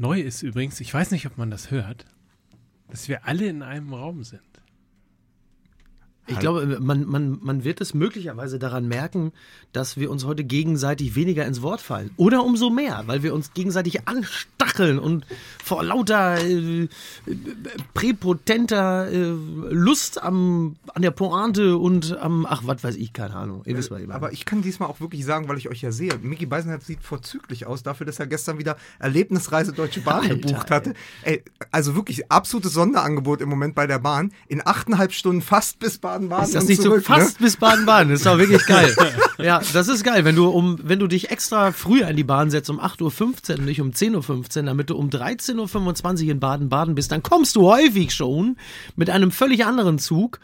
Neu ist übrigens, ich weiß nicht, ob man das hört, dass wir alle in einem Raum sind. Ich glaube, man, man, man wird es möglicherweise daran merken, dass wir uns heute gegenseitig weniger ins Wort fallen. Oder umso mehr, weil wir uns gegenseitig anstacheln und vor lauter äh, präpotenter äh, Lust am, an der Pointe und am, ach, was weiß ich, keine Ahnung. Ihr wisst, was ich meine. Aber ich kann diesmal auch wirklich sagen, weil ich euch ja sehe, Micky Beisenherz sieht vorzüglich aus, dafür, dass er gestern wieder Erlebnisreise Deutsche Bahn Alter, gebucht hatte. Ey, also wirklich absolutes Sonderangebot im Moment bei der Bahn. In achteinhalb Stunden fast bis Baden-Baden Ist das nicht zurück, so fast bis Baden-Baden? Das ist doch wirklich geil. ja, das ist geil. Wenn du um, wenn du dich extra früher in die Bahn setzt, um 8.15 Uhr und nicht um 10.15 Uhr, damit du um 13.25 Uhr in Baden-Baden bist, dann kommst du häufig schon mit einem völlig anderen Zug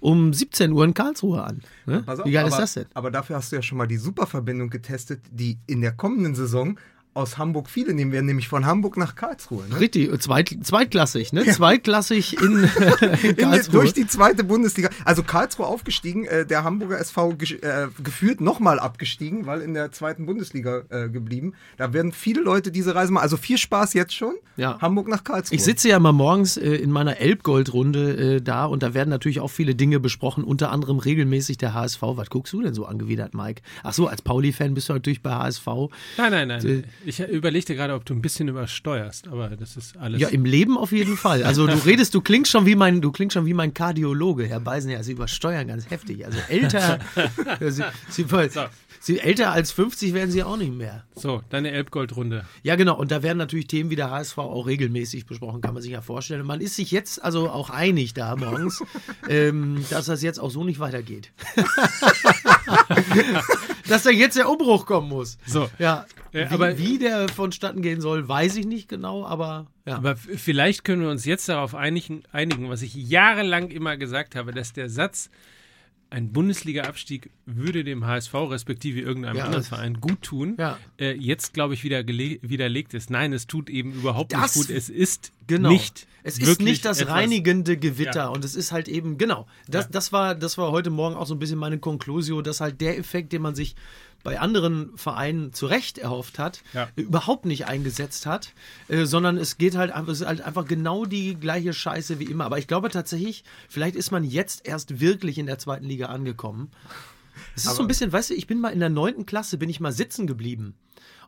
um 17 Uhr in Karlsruhe an. Ne? Auf, Wie geil aber, ist das denn? Aber dafür hast du ja schon mal die Superverbindung getestet, die in der kommenden Saison aus Hamburg viele nehmen werden, nämlich von Hamburg nach Karlsruhe. Ne? Richtig, zweit, zweitklassig, ne? Zweitklassig in, in Karlsruhe. durch die zweite Bundesliga. Also Karlsruhe aufgestiegen, äh, der Hamburger SV ge äh, geführt nochmal abgestiegen, weil in der zweiten Bundesliga äh, geblieben. Da werden viele Leute diese Reise machen. Also viel Spaß jetzt schon. Ja. Hamburg nach Karlsruhe. Ich sitze ja mal morgens äh, in meiner Elbgold-Runde äh, da und da werden natürlich auch viele Dinge besprochen, unter anderem regelmäßig der HSV. Was guckst du denn so angewidert, Mike? Ach so, als Pauli-Fan bist du natürlich bei HSV. Nein, nein, nein. Ich überlegte gerade, ob du ein bisschen übersteuerst, aber das ist alles. Ja, im Leben auf jeden Fall. Also du redest, du klingst schon wie mein, du klingst schon wie mein Kardiologe, Herr Beisenherr. Sie übersteuern ganz heftig. Also älter, sie, sie, sie, älter als 50 werden sie auch nicht mehr. so, deine Elbgold-Runde. Ja, genau. Und da werden natürlich Themen wie der HSV auch regelmäßig besprochen, kann man sich ja vorstellen. Man ist sich jetzt also auch einig da morgens, ähm, dass das jetzt auch so nicht weitergeht. Dass da jetzt der Umbruch kommen muss. So. Ja. Wie, aber- wie der vonstatten gehen soll, weiß ich nicht genau, aber ja. Aber vielleicht können wir uns jetzt darauf einigen, einigen, was ich jahrelang immer gesagt habe, dass der Satz, ein Bundesliga-Abstieg würde dem HSV respektive irgendeinem Ja, anderen Verein gut tun, Ja. äh, jetzt, glaube ich, wieder widerlegt ist. Nein, es tut eben überhaupt Das- nicht gut. Es ist Genau. nicht es ist nicht das reinigende Gewitter Ja. und es ist halt eben, genau, das, das, war, das war heute Morgen auch so ein bisschen meine Konklusio, dass halt der Effekt, den man sich bei anderen Vereinen zu Recht erhofft hat, Ja. überhaupt nicht eingesetzt hat, äh, sondern es geht halt einfach, es ist halt einfach genau die gleiche Scheiße wie immer. Aber ich glaube tatsächlich, vielleicht ist man jetzt erst wirklich in der zweiten Liga angekommen. Es ist so ein bisschen, weißt du, ich bin mal in der neunten Klasse, bin ich mal sitzen geblieben.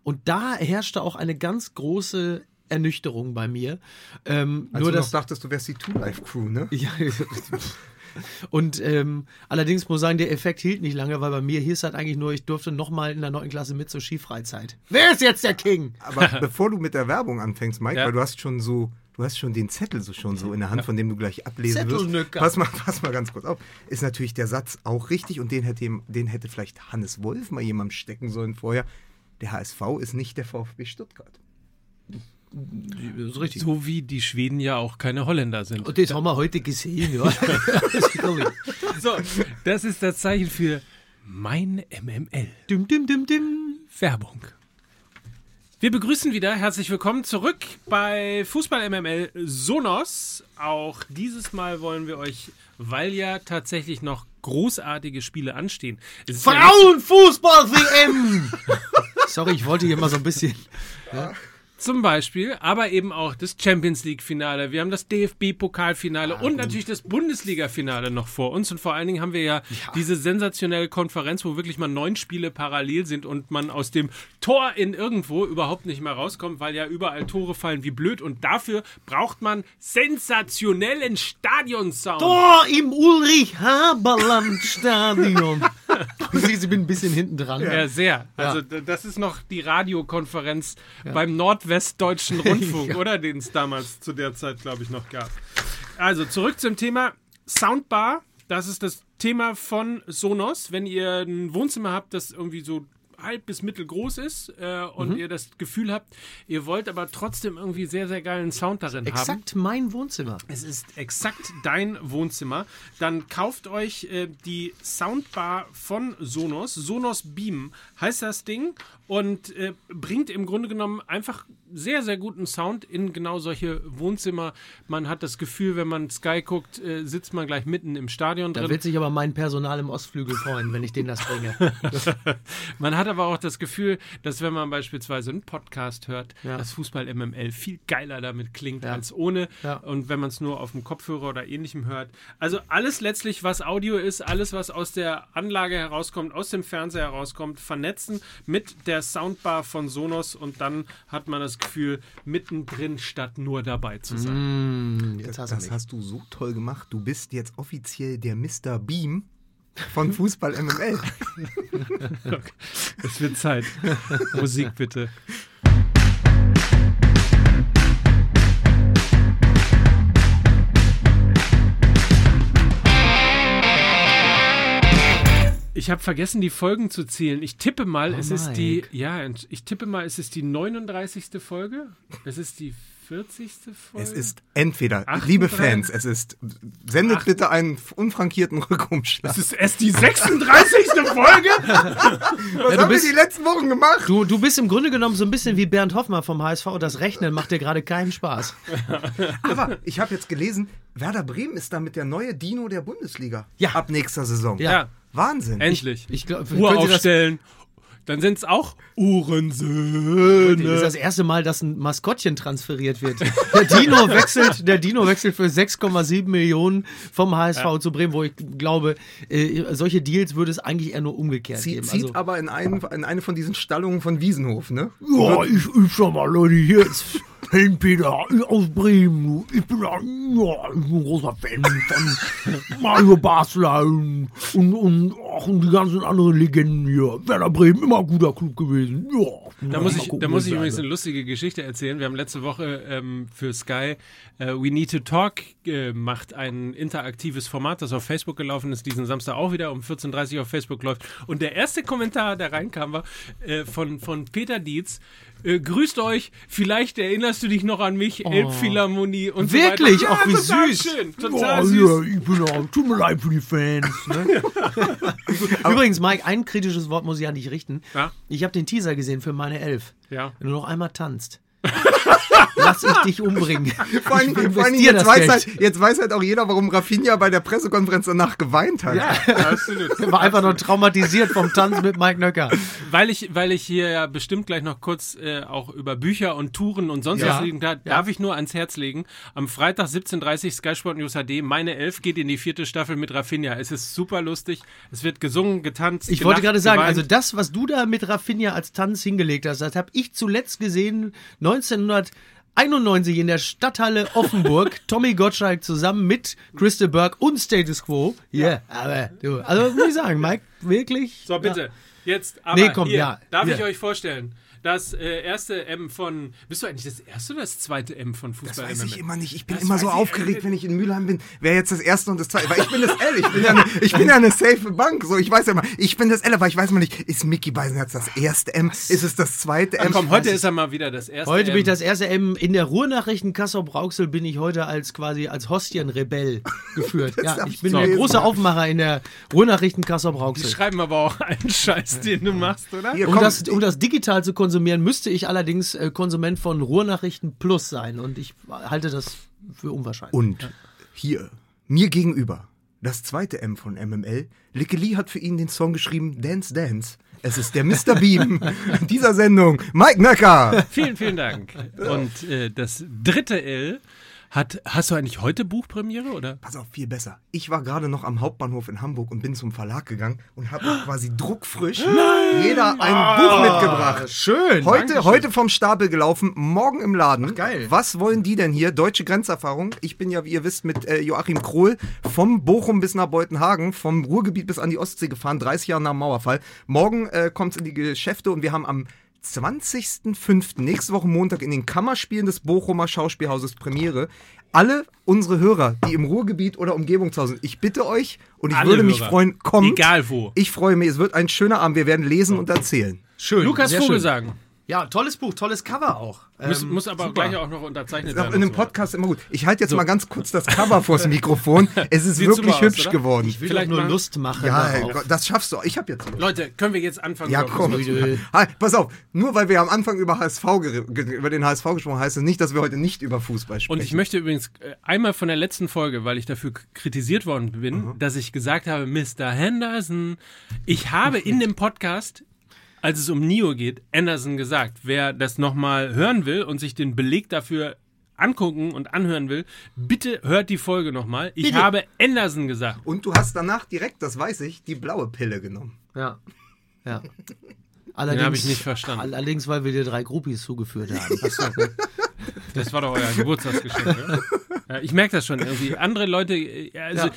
Und da herrschte auch eine ganz große Ernüchterung bei mir. Ähm, Als nur du das, noch dachtest, du wärst die Two-Life-Crew, ne? ja, und ähm, allerdings muss ich sagen, der Effekt hielt nicht lange, weil bei mir hieß halt eigentlich nur, ich durfte nochmal in der neunten Klasse mit zur Skifreizeit. Wer ist jetzt der King? Aber bevor du mit der Werbung anfängst, Mike, Ja. weil du hast schon so, du hast schon den Zettel so schon so in der Hand, von dem du gleich ablesen wirst. Pass mal, pass mal ganz kurz auf. Ist natürlich der Satz auch richtig und den hätte, den hätte vielleicht Hannes Wolf mal jemandem stecken sollen vorher. Der HSV ist nicht der VfB Stuttgart. Ist richtig. So wie die Schweden ja auch keine Holländer sind. Und das haben wir heute gesehen, ja. So, das ist das Zeichen für mein MML. dim, dim, dim, dim. Werbung. Wir begrüßen wieder, herzlich willkommen zurück bei Fußball MML Sonos. Auch dieses Mal wollen wir euch, weil ja tatsächlich noch großartige Spiele anstehen. Ja Frauenfußball-WM! Sorry, ich wollte hier mal so ein bisschen. Zum Beispiel, aber eben auch das Champions League-Finale. Wir haben das DFB-Pokalfinale und natürlich das Bundesliga-Finale noch vor uns. Und vor allen Dingen haben wir ja, diese sensationelle Konferenz, wo wirklich mal neun Spiele parallel sind und man aus dem Tor in irgendwo überhaupt nicht mehr rauskommt, weil ja überall Tore fallen wie blöd. Und dafür braucht man sensationellen Stadionsound. Tor im Ulrich-Haberland-Stadion. Siehst, ich bin ein bisschen hinten dran. Ja, sehr. Also das ist noch die Radiokonferenz beim Nordwestdeutschen Rundfunk, oder? Den es damals zu der Zeit, glaube ich, noch gab. Also zurück zum Thema Soundbar. Das ist das Thema von Sonos. Wenn ihr ein Wohnzimmer habt, das irgendwie so halb bis mittelgroß ist äh, und ihr das Gefühl habt, ihr wollt aber trotzdem irgendwie sehr, sehr geilen Sound darin haben. Exakt mein Wohnzimmer. Es ist exakt dein Wohnzimmer. Dann kauft euch äh, die Soundbar von Sonos. Sonos Beam heißt das Ding und äh, bringt im Grunde genommen einfach sehr, sehr guten Sound in genau solche Wohnzimmer. Man hat das Gefühl, wenn man Sky guckt, äh, sitzt man gleich mitten im Stadion Da drin. wird sich aber mein Personal im Ostflügel freuen, wenn ich denen das bringe. Man hat hat aber auch das Gefühl, dass wenn man beispielsweise einen Podcast hört, Ja. dass Fußball MML viel geiler damit klingt Ja. als ohne. Ja. Und wenn man es nur auf dem Kopfhörer oder ähnlichem hört. Also alles letztlich, was Audio ist, alles, was aus der Anlage herauskommt, aus dem Fernseher herauskommt, vernetzen mit der Soundbar von Sonos und dann hat man das Gefühl, mittendrin statt nur dabei zu sein. Hm, jetzt hast Das mich. hast du so toll gemacht. Du bist jetzt offiziell der Mr. Beam von Fußball MML. Es wird Zeit. Musik bitte. Ich habe vergessen, die Folgen zu zählen. Ich tippe mal, Oh, es ist die, Mike. ja, ich tippe mal, es ist die 39. Folge. Es ist die 40. Folge. Es ist entweder, 38. liebe Fans, es ist, sendet Acht- bitte einen unfrankierten Rückumschlag. Es ist erst die 36. Folge. Was du haben bist- wir die letzten Wochen gemacht? Du, du bist im Grunde genommen so ein bisschen wie Bernd Hoffmann vom HSV. Das Rechnen macht dir gerade keinen Spaß. Aber ich habe jetzt gelesen, Werder Bremen ist damit der neue Dino der Bundesliga. Ja. Ab nächster Saison. Ja. Ja, Wahnsinn. endlich. Ich glaube, Uhr aufstellen. Dann sind es auch Uhrensöhne. Das ist das erste Mal, dass ein Maskottchen transferiert wird. Der Dino wechselt, der Dino wechselt für 6,7 Millionen vom HSV zu Bremen, wo ich glaube, äh, solche Deals würde es eigentlich eher nur umgekehrt Zieht, geben. zieht Also, aber in, einen, in eine von diesen Stallungen von Wiesenhof, ne? ja, ich, ich sag mal, Leute, hier ist Helm-Peter aus Bremen. Ich bin, ja, ja, ich bin ein großer Fan von Mario Basler und, und, ach, und die ganzen anderen Legenden hier. Werder Bremen, immer ein guter Club gewesen. Ja, Da muss ich, gucken, da muss ich übrigens eine lustige Geschichte erzählen. Wir haben letzte Woche ähm, für Sky äh, We Need to Talk gemacht, ein interaktives Format, das auf Facebook gelaufen ist, diesen Samstag auch wieder um 14.30 Uhr auf Facebook läuft. Und der erste Kommentar, der reinkam, war äh, von, von Peter Dietz. Äh, grüßt euch, vielleicht erinnerst du dich noch an mich, Elbphilharmonie und Wirklich? so weiter. Auch wie total süß. Schön, total Ja, süß. ja, ich bin auch, tut mir leid für die Fans. Ne? Übrigens, Mike, ein kritisches Wort muss ich an dich richten. Ja. Ich habe den Teaser gesehen für meine Elf. Ja. Wenn du noch einmal tanzt, lass ich dich umbringen. Vor allem, Ich vor allem jetzt, das weiß Geld. halt, jetzt weiß halt auch jeder, warum Rafinha bei der Pressekonferenz danach geweint hat. Absolut. Er war einfach nur traumatisiert vom Tanzen mit Mike Nöcker. Weil ich, weil ich hier ja bestimmt gleich noch kurz äh, auch über Bücher und Touren und sonst Ja. was reden darf, darf ich nur ans Herz legen. Am Freitag 17.30 Sky Sport News HD, meine Elf geht in die vierte Staffel mit Rafinha. Es ist super lustig. Es wird gesungen, getanzt. Ich wollte gelacht, gerade sagen, geweint. also das, was du da mit Rafinha als Tanz hingelegt hast, das habe ich zuletzt gesehen 1991 in der Stadthalle Offenburg. Tommy Gottschalk zusammen mit Christa Burke und Status Quo. Ja, aber du, also muss ich sagen, Mike, wirklich. So, bitte. Jetzt, aber Nee, komm, hier, ja, darf ich hier. euch vorstellen, das äh, erste M von, bist du eigentlich das erste oder das zweite M von Das Fußball weiß ich immer nicht. Ich bin Das immer so ich, aufgeregt, äh, wenn ich in Mülheim bin. Wer jetzt das erste und das zweite? Weil ich bin das L. Ich bin ja eine, ich bin ja eine safe Bank. So, ich weiß ja immer, ich bin das L, aber ich weiß mal nicht, ist Mickey Beisenherz das erste M? Ist es das zweite M? Komm, heute ist er mal wieder das erste Heute bin ich M. das erste M. In der Ruhrnachrichten Kassel-Brauxel bin ich heute als quasi als Hostienrebell geführt. Ja, ich bin so der große Aufmacher in der Ruhrnachrichten Die Kassel-Brauxel. schreiben aber auch einen Scheiß, den du machst, oder? Hier, Um komm, das, um das digital zu konsumieren, müsste ich allerdings äh, Konsument von Ruhrnachrichten Plus sein. Und ich halte das für unwahrscheinlich. Und hier, mir gegenüber, das zweite M von MML. Likke Lee hat für ihn den Song geschrieben, Dance Dance. Es ist der Mr. Beam dieser Sendung, Mike Nöcker. Vielen, vielen Dank. Und äh, das dritte L hat, hast du eigentlich heute Buchpremiere, oder? Pass auf, viel besser. Ich war gerade noch am Hauptbahnhof in Hamburg und bin zum Verlag gegangen und habe quasi druckfrisch jeder ein Buch mitgebracht. Schön. Heute, heute vom Stapel gelaufen, morgen im Laden. geil. Was wollen die denn hier? Deutsche Grenzerfahrung. Ich bin ja, wie ihr wisst, mit äh, Joachim Krohl vom Bochum bis nach Beutenhagen, vom Ruhrgebiet bis an die Ostsee gefahren, 30 Jahre nach dem Mauerfall. Morgen äh, kommt es in die Geschäfte und wir haben am 20.05. nächste Woche Montag in den Kammerspielen des Bochumer Schauspielhauses Premiere. Alle unsere Hörer, die im Ruhrgebiet oder Umgebung zu Hause sind, ich bitte euch und ich Alle würde mich Hörer. freuen, kommt. Egal wo. Ich freue mich, es wird ein schöner Abend. Wir werden lesen und erzählen. Schön. Lukas sehr Vogelsang. Ja, tolles Buch, tolles Cover auch. Muss, Ähm, muss aber super. gleich auch noch unterzeichnet Ist auch werden. in einem so. Podcast immer gut. Ich halte jetzt mal ganz kurz das Cover vors Mikrofon. Es ist Sieht wirklich aus, hübsch oder? geworden. Ich will Vielleicht nur Lust machen. Ja, darauf. Das schaffst du. Ich habe jetzt Lust. Leute, können wir jetzt anfangen? Ja, komm. Halt, pass auf. Nur weil wir am Anfang über HSV über den HSV gesprochen haben, heißt es nicht, dass wir heute nicht über Fußball sprechen. Und ich möchte übrigens äh, einmal von der letzten Folge, weil ich dafür kritisiert worden bin, dass ich gesagt habe, Mr. Henderson, ich habe in dem Podcast als es um Nio geht, Anderson gesagt, wer das nochmal hören will und sich den Beleg dafür angucken und anhören will, bitte hört die Folge nochmal. Ich Bitte. habe Anderson gesagt. Und du hast danach direkt, das weiß ich, die blaue Pille genommen. Ja. Ja. Allerdings, habe ich nicht verstanden. Allerdings, weil wir dir drei Groupies zugeführt haben. Das war doch euer Geburtstagsgeschenk. ne? ja, ich merke das schon irgendwie. Andere Leute, äh, also, Ja.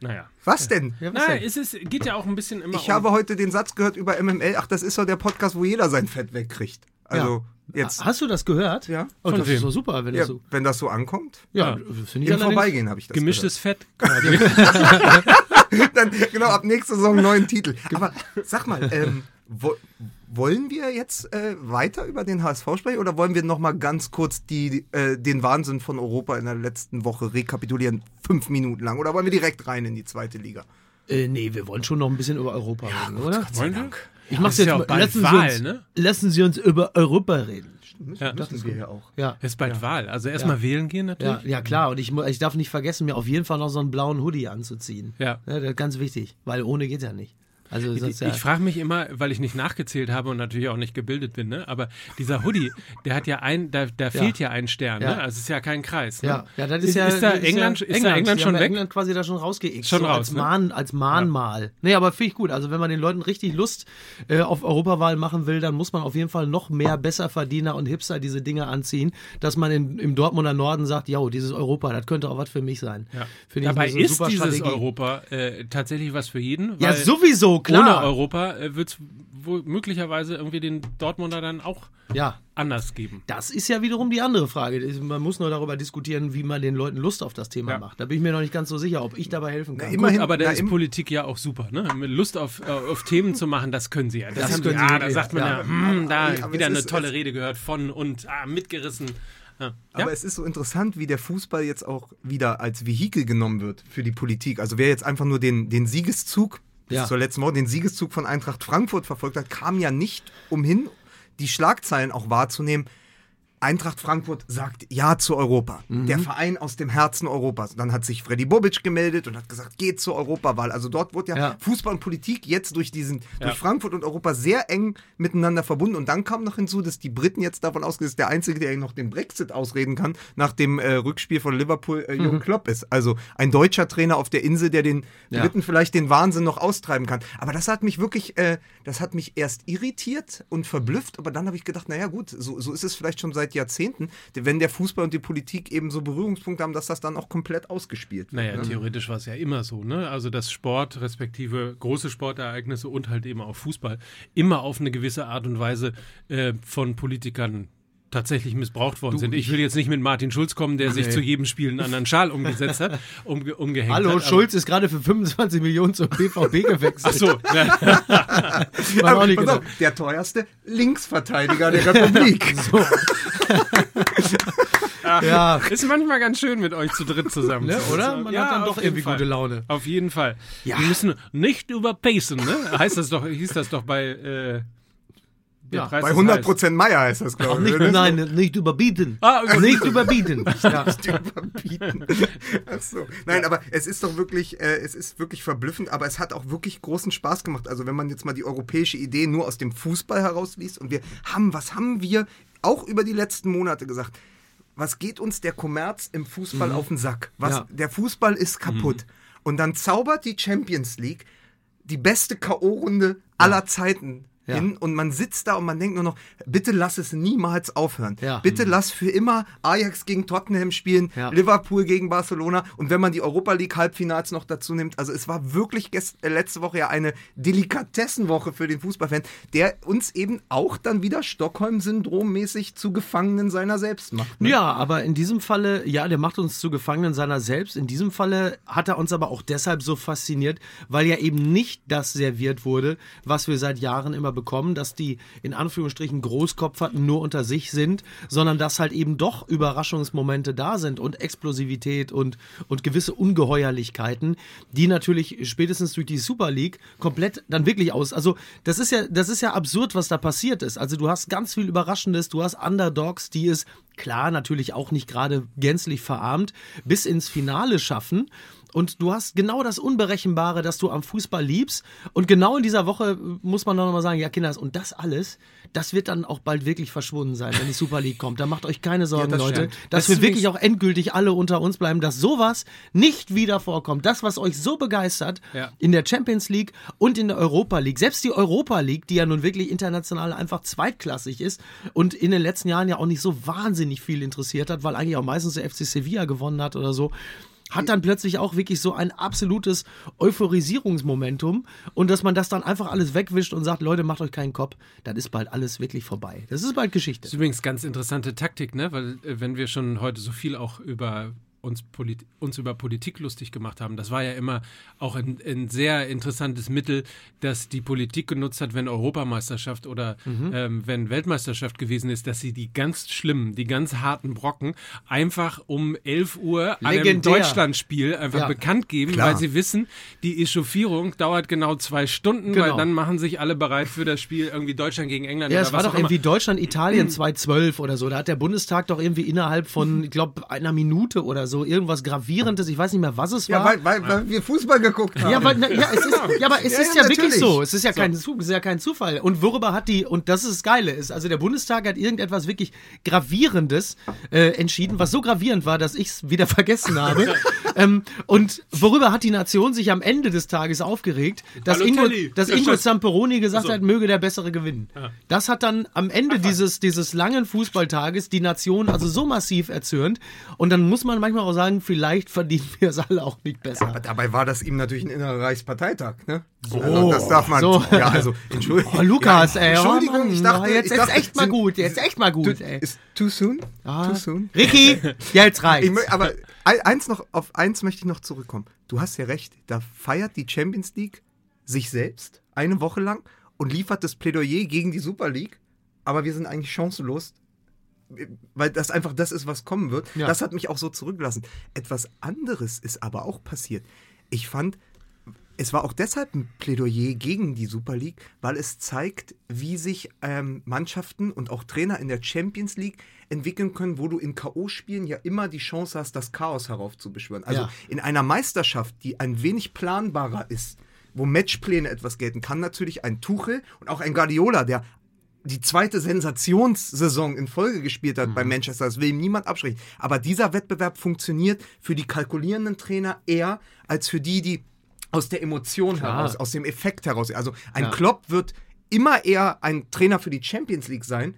Naja. Was denn? Ja, was Nein, denn? es ist, geht ja auch ein bisschen immer Ich um. habe heute den Satz gehört über MML. Ach, das ist doch der Podcast, wo jeder sein Fett wegkriegt. Also jetzt. Hast du das gehört? Ja. Oh, Von das wem? ist doch super, wenn Ja, das so. wenn das so ankommt. Ja, Ja. finde ich Im Vorbeigehen habe ich das gemischtes Fett. gehört. Dann, genau, ab nächster Saison neuen Titel. Aber sag mal, ähm, wo, wollen wir jetzt äh, weiter über den HSV sprechen oder wollen wir noch mal ganz kurz die, äh, den Wahnsinn von Europa in der letzten Woche rekapitulieren? Fünf Minuten lang. Oder wollen wir direkt rein in die zweite Liga? Äh, nee, wir wollen schon noch ein bisschen über Europa reden, oder? Wollen wir? Ich mach's jetzt ja mal. bald Lassen, Wahl, Sie uns, ne? lassen Sie uns über Europa reden. Müssen, Ja. müssen wir ja auch. Ja. Es ist bald Wahl. Also erstmal wählen gehen natürlich. Ja, ja, klar. Und ich, ich darf nicht vergessen, mir auf jeden Fall noch so einen blauen Hoodie anzuziehen. Ja. das ist ganz wichtig, weil ohne geht ja nicht. Also, Ich, ja, ich frage mich immer, weil ich nicht nachgezählt habe und natürlich auch nicht gebildet bin, ne? aber dieser Hoodie, der hat ja ein, da, da fehlt ja ein Stern, Ja. ne? also es ist ja kein Kreis. Ne? ja, ja, das ist, Ist- ja. ist da England- ja ist da England schon ja weg? England quasi da schon rausgeixt. Schon so raus, als, ne? Mahn, als Mahnmal. Nee, aber finde ich gut. Also, wenn man den Leuten richtig Lust äh, auf Europawahl machen will, dann muss man auf jeden Fall noch mehr Besserverdiener und Hipster diese Dinge anziehen, dass man in, im Dortmunder Norden sagt, jo, dieses Europa, das könnte auch was für mich sein. Ja. Dabei ist dieses Strategie. Europa äh, tatsächlich was für jeden. Ja, weil sowieso, klar. Ohne Europa äh, wird es wohl möglicherweise irgendwie den Dortmunder dann auch Ja. anders geben. Das ist ja wiederum die andere Frage. Man muss nur darüber diskutieren, wie man den Leuten Lust auf das Thema Ja. macht. Da bin ich mir noch nicht ganz so sicher, ob ich dabei helfen kann. Na, immerhin, Aber da na, ist im- Politik ja auch super, ne? Mit Lust auf, äh, auf Themen zu machen, das können sie ja. Das, Das haben können sie, sie ah, da sagt man ja, ja. hm, da Ja, wieder eine tolle Rede gehört von und ah, mitgerissen. Ja. Aber ja? es ist so interessant, wie der Fußball jetzt auch wieder als Vehikel genommen wird für die Politik. Also wer jetzt einfach nur den, den Siegeszug, bis Ja. zur letzten Woche, den Siegeszug von Eintracht Frankfurt verfolgt hat, kam ja nicht umhin, die Schlagzeilen auch wahrzunehmen. Eintracht Frankfurt sagt Ja zu Europa. Mhm. Der Verein aus dem Herzen Europas. Dann hat sich Freddy Bobic gemeldet und hat gesagt, geht zur Europawahl. Also dort wurde ja, Ja. Fußball und Politik jetzt durch diesen, Ja. durch Frankfurt und Europa sehr eng miteinander verbunden. Und dann kam noch hinzu, dass die Briten jetzt davon ausgehen, dass der Einzige, der noch den Brexit ausreden kann, nach dem äh, Rückspiel von Liverpool äh, Jürgen Klopp ist. Also ein deutscher Trainer auf der Insel, der den Mhm. Ja. Briten vielleicht den Wahnsinn noch austreiben kann. Aber das hat mich wirklich, äh, das hat mich erst irritiert und verblüfft, aber dann habe ich gedacht, naja gut, so, so ist es vielleicht schon seit Jahrzehnten, wenn der Fußball und die Politik eben so Berührungspunkte haben, dass das dann auch komplett ausgespielt wird. Naja, ne? theoretisch war es ja immer so, ne? Also dass Sport, respektive große Sportereignisse und halt eben auch Fußball immer auf eine gewisse Art und Weise äh, von Politikern tatsächlich missbraucht worden sind. Ich will jetzt nicht mit Martin Schulz kommen, der sich Nee. zu jedem Spiel einen anderen Schal umgesetzt hat, umge umgehängt Hallo, hat. aber- Schulz ist gerade für 25 Millionen zum BVB gewechselt. Ach so, Pass auf, der teuerste Linksverteidiger der Republik. Ja, ist manchmal ganz schön mit euch zu dritt zusammen. ne, oder? Man Ja, hat dann doch irgendwie Fall. gute Laune. Auf jeden Fall. Ja. Wir müssen nicht überpacen, ne? Heißt das doch, hieß das doch bei äh, Ja, Preis Bei ist 100% Meier heißt das, glaube nicht, ich. ne? nein, nicht überbieten. Ah, überbieten. nicht überbieten. Ja. überbieten. Ach so. Nein, aber es ist doch wirklich, äh, es ist wirklich verblüffend, aber es hat auch wirklich großen Spaß gemacht. Also wenn man jetzt mal die europäische Idee nur aus dem Fußball herausliest und wir haben, was haben wir auch über die letzten Monate gesagt? Was geht uns der Kommerz im Fußball auf den Sack? Was, Ja. Der Fußball ist kaputt. Und dann zaubert die Champions League die beste K.O.-Runde aller Zeiten Ja. hin und man sitzt da und man denkt nur noch, bitte lass es niemals aufhören. Ja. Bitte lass für immer Ajax gegen Tottenham spielen, Ja. Liverpool gegen Barcelona und wenn man die Europa League Halbfinals noch dazu nimmt, also es war wirklich gest äh, letzte Woche ja eine Delikatessenwoche für den Fußballfan, der uns eben auch dann wieder Stockholm-Syndrom-mäßig zu Gefangenen seiner selbst macht. ne? Ja, aber in diesem Falle, ja, der macht uns zu Gefangenen seiner selbst. In diesem Falle hat er uns aber auch deshalb so fasziniert, weil ja eben nicht das serviert wurde, was wir seit Jahren immer bekommen, dass die in Anführungsstrichen Großkopferten nur unter sich sind, sondern dass halt eben doch Überraschungsmomente da sind und Explosivität und, und gewisse Ungeheuerlichkeiten, die natürlich spätestens durch die Super League komplett dann wirklich aus. Also, das ist ja, das ist ja absurd, was da passiert ist. Also, du hast ganz viel Überraschendes, du hast Underdogs, die es klar natürlich auch nicht gerade gänzlich verarmt, bis ins Finale schaffen. Und du hast genau das Unberechenbare, das du am Fußball liebst. Und genau in dieser Woche muss man doch nochmal sagen, ja, Kinders, und das alles, das wird dann auch bald wirklich verschwunden sein, wenn die Super League kommt. Da macht euch keine Sorgen, das Leute, stimmt. dass wir wirklich auch endgültig alle unter uns bleiben, dass sowas nicht wieder vorkommt. Das, was euch so begeistert Ja. in der Champions League und in der Europa League, selbst die Europa League, die ja nun wirklich international einfach zweitklassig ist und in den letzten Jahren ja auch nicht so wahnsinnig viel interessiert hat, weil eigentlich auch meistens der FC Sevilla gewonnen hat oder so hat dann plötzlich auch wirklich so ein absolutes Euphorisierungsmomentum und dass man das dann einfach alles wegwischt und sagt, Leute, macht euch keinen Kopf, dann ist bald alles wirklich vorbei. Das ist bald Geschichte. Das ist übrigens ganz interessante Taktik, ne? Weil äh, wenn wir schon heute so viel auch über uns, Polit uns über Politik lustig gemacht haben, das war ja immer auch ein, ein sehr interessantes Mittel, das die Politik genutzt hat, wenn Europameisterschaft oder Mhm. ähm, wenn Weltmeisterschaft gewesen ist, dass sie die ganz schlimmen, die ganz harten Brocken einfach um 11 Uhr an einem. Deutschlandspiel einfach Ja. bekannt geben, Klar. weil sie wissen, die Echauffierung dauert genau zwei Stunden, weil Genau. dann machen sich alle bereit für das Spiel irgendwie Deutschland gegen England Ja, es war doch irgendwie Deutschland, Italien 2012 oder so. Da hat der Bundestag doch irgendwie innerhalb von, ich glaube, einer Minute oder so irgendwas Gravierendes, ich weiß nicht mehr, was es war. Ja, weil, weil, weil wir Fußball geguckt haben. Ja, weil, na, ja, es ist, ja, aber es Ja, ist ja, ja, wirklich so. Es ist ja, kein, Zu- es ist ja kein Zufall. Und worüber hat die, und das ist das Geile, ist, also der Bundestag hat irgendetwas wirklich Gravierendes äh, entschieden, was so gravierend war, dass ich es wieder vergessen habe. ähm, und worüber hat die Nation sich am Ende des Tages aufgeregt, dass Ingo, dass Ja, Ingo. Zamperoni gesagt so. hat, möge der Bessere gewinnen. Das hat dann am Ende dieses, dieses langen Fußballtages die Nation also so massiv erzürnt. Und dann muss man manchmal auch sagen, vielleicht verdienen wir es alle auch nicht besser. Aber dabei war das ihm natürlich ein innerer Reichsparteitag, ne? Also, das darf man. so. Ja, also, Entschuldigung. Oh, Lukas, ja, ey, Entschuldigung, oh Mann, ich dachte, jetzt ich ist dachte, echt mal gut, jetzt echt mal gut, ey. Ist too soon? Ah. Too soon? Ricky, jetzt Ich, reicht's. mö- aber ein- eins noch, auf eins möchte ich noch zurückkommen. Du hast ja recht, da feiert die Champions League sich selbst eine Woche lang und liefert das Plädoyer gegen die Super League, aber wir sind eigentlich chancenlos, weil das einfach das ist, was kommen wird. Ja. Das hat mich auch so zurückgelassen. Etwas anderes ist aber auch passiert. Ich fand, es war auch deshalb ein Plädoyer gegen die Super League, weil es zeigt, wie sich ähm, Mannschaften und auch Trainer in der Champions League entwickeln können, wo du in K.O.-Spielen ja immer die Chance hast, das Chaos heraufzubeschwören. Also Ja. in einer Meisterschaft, die ein wenig planbarer ist, wo Matchpläne etwas gelten, kann natürlich ein Tuchel und auch ein Guardiola, der die zweite Sensationssaison in Folge gespielt hat bei Manchester, das will ihm niemand absprechen. Aber dieser Wettbewerb funktioniert für die kalkulierenden Trainer eher als für die, die aus der Emotion Klar. heraus, aus dem Effekt heraus. Also ein Ja. Klopp wird immer eher ein Trainer für die Champions League sein,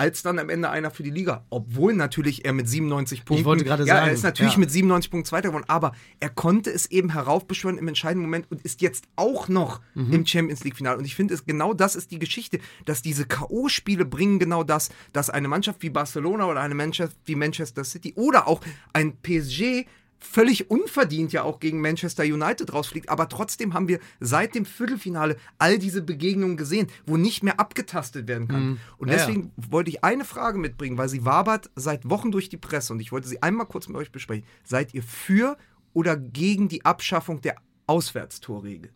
als dann am Ende einer für die Liga. Obwohl natürlich er mit 97 Punkten. wollte gerade ja, sagen, er ist natürlich ja. mit 97 Punkten Zweiter geworden, aber er konnte es eben heraufbeschwören im entscheidenden Moment und ist jetzt auch noch Mhm. im Champions League-Finale. Und ich finde, es genau das ist die Geschichte, dass diese K.O.-Spiele bringen genau das, dass eine Mannschaft wie Barcelona oder eine Mannschaft wie Manchester City oder auch ein PSG völlig unverdient ja auch gegen Manchester United rausfliegt, aber trotzdem haben wir seit dem Viertelfinale all diese Begegnungen gesehen, wo nicht mehr abgetastet werden kann. Und Ja, ja. deswegen wollte ich eine Frage mitbringen, weil sie wabert seit Wochen durch die Presse und ich wollte sie einmal kurz mit euch besprechen. Seid ihr für oder gegen die Abschaffung der Auswärtstorregel?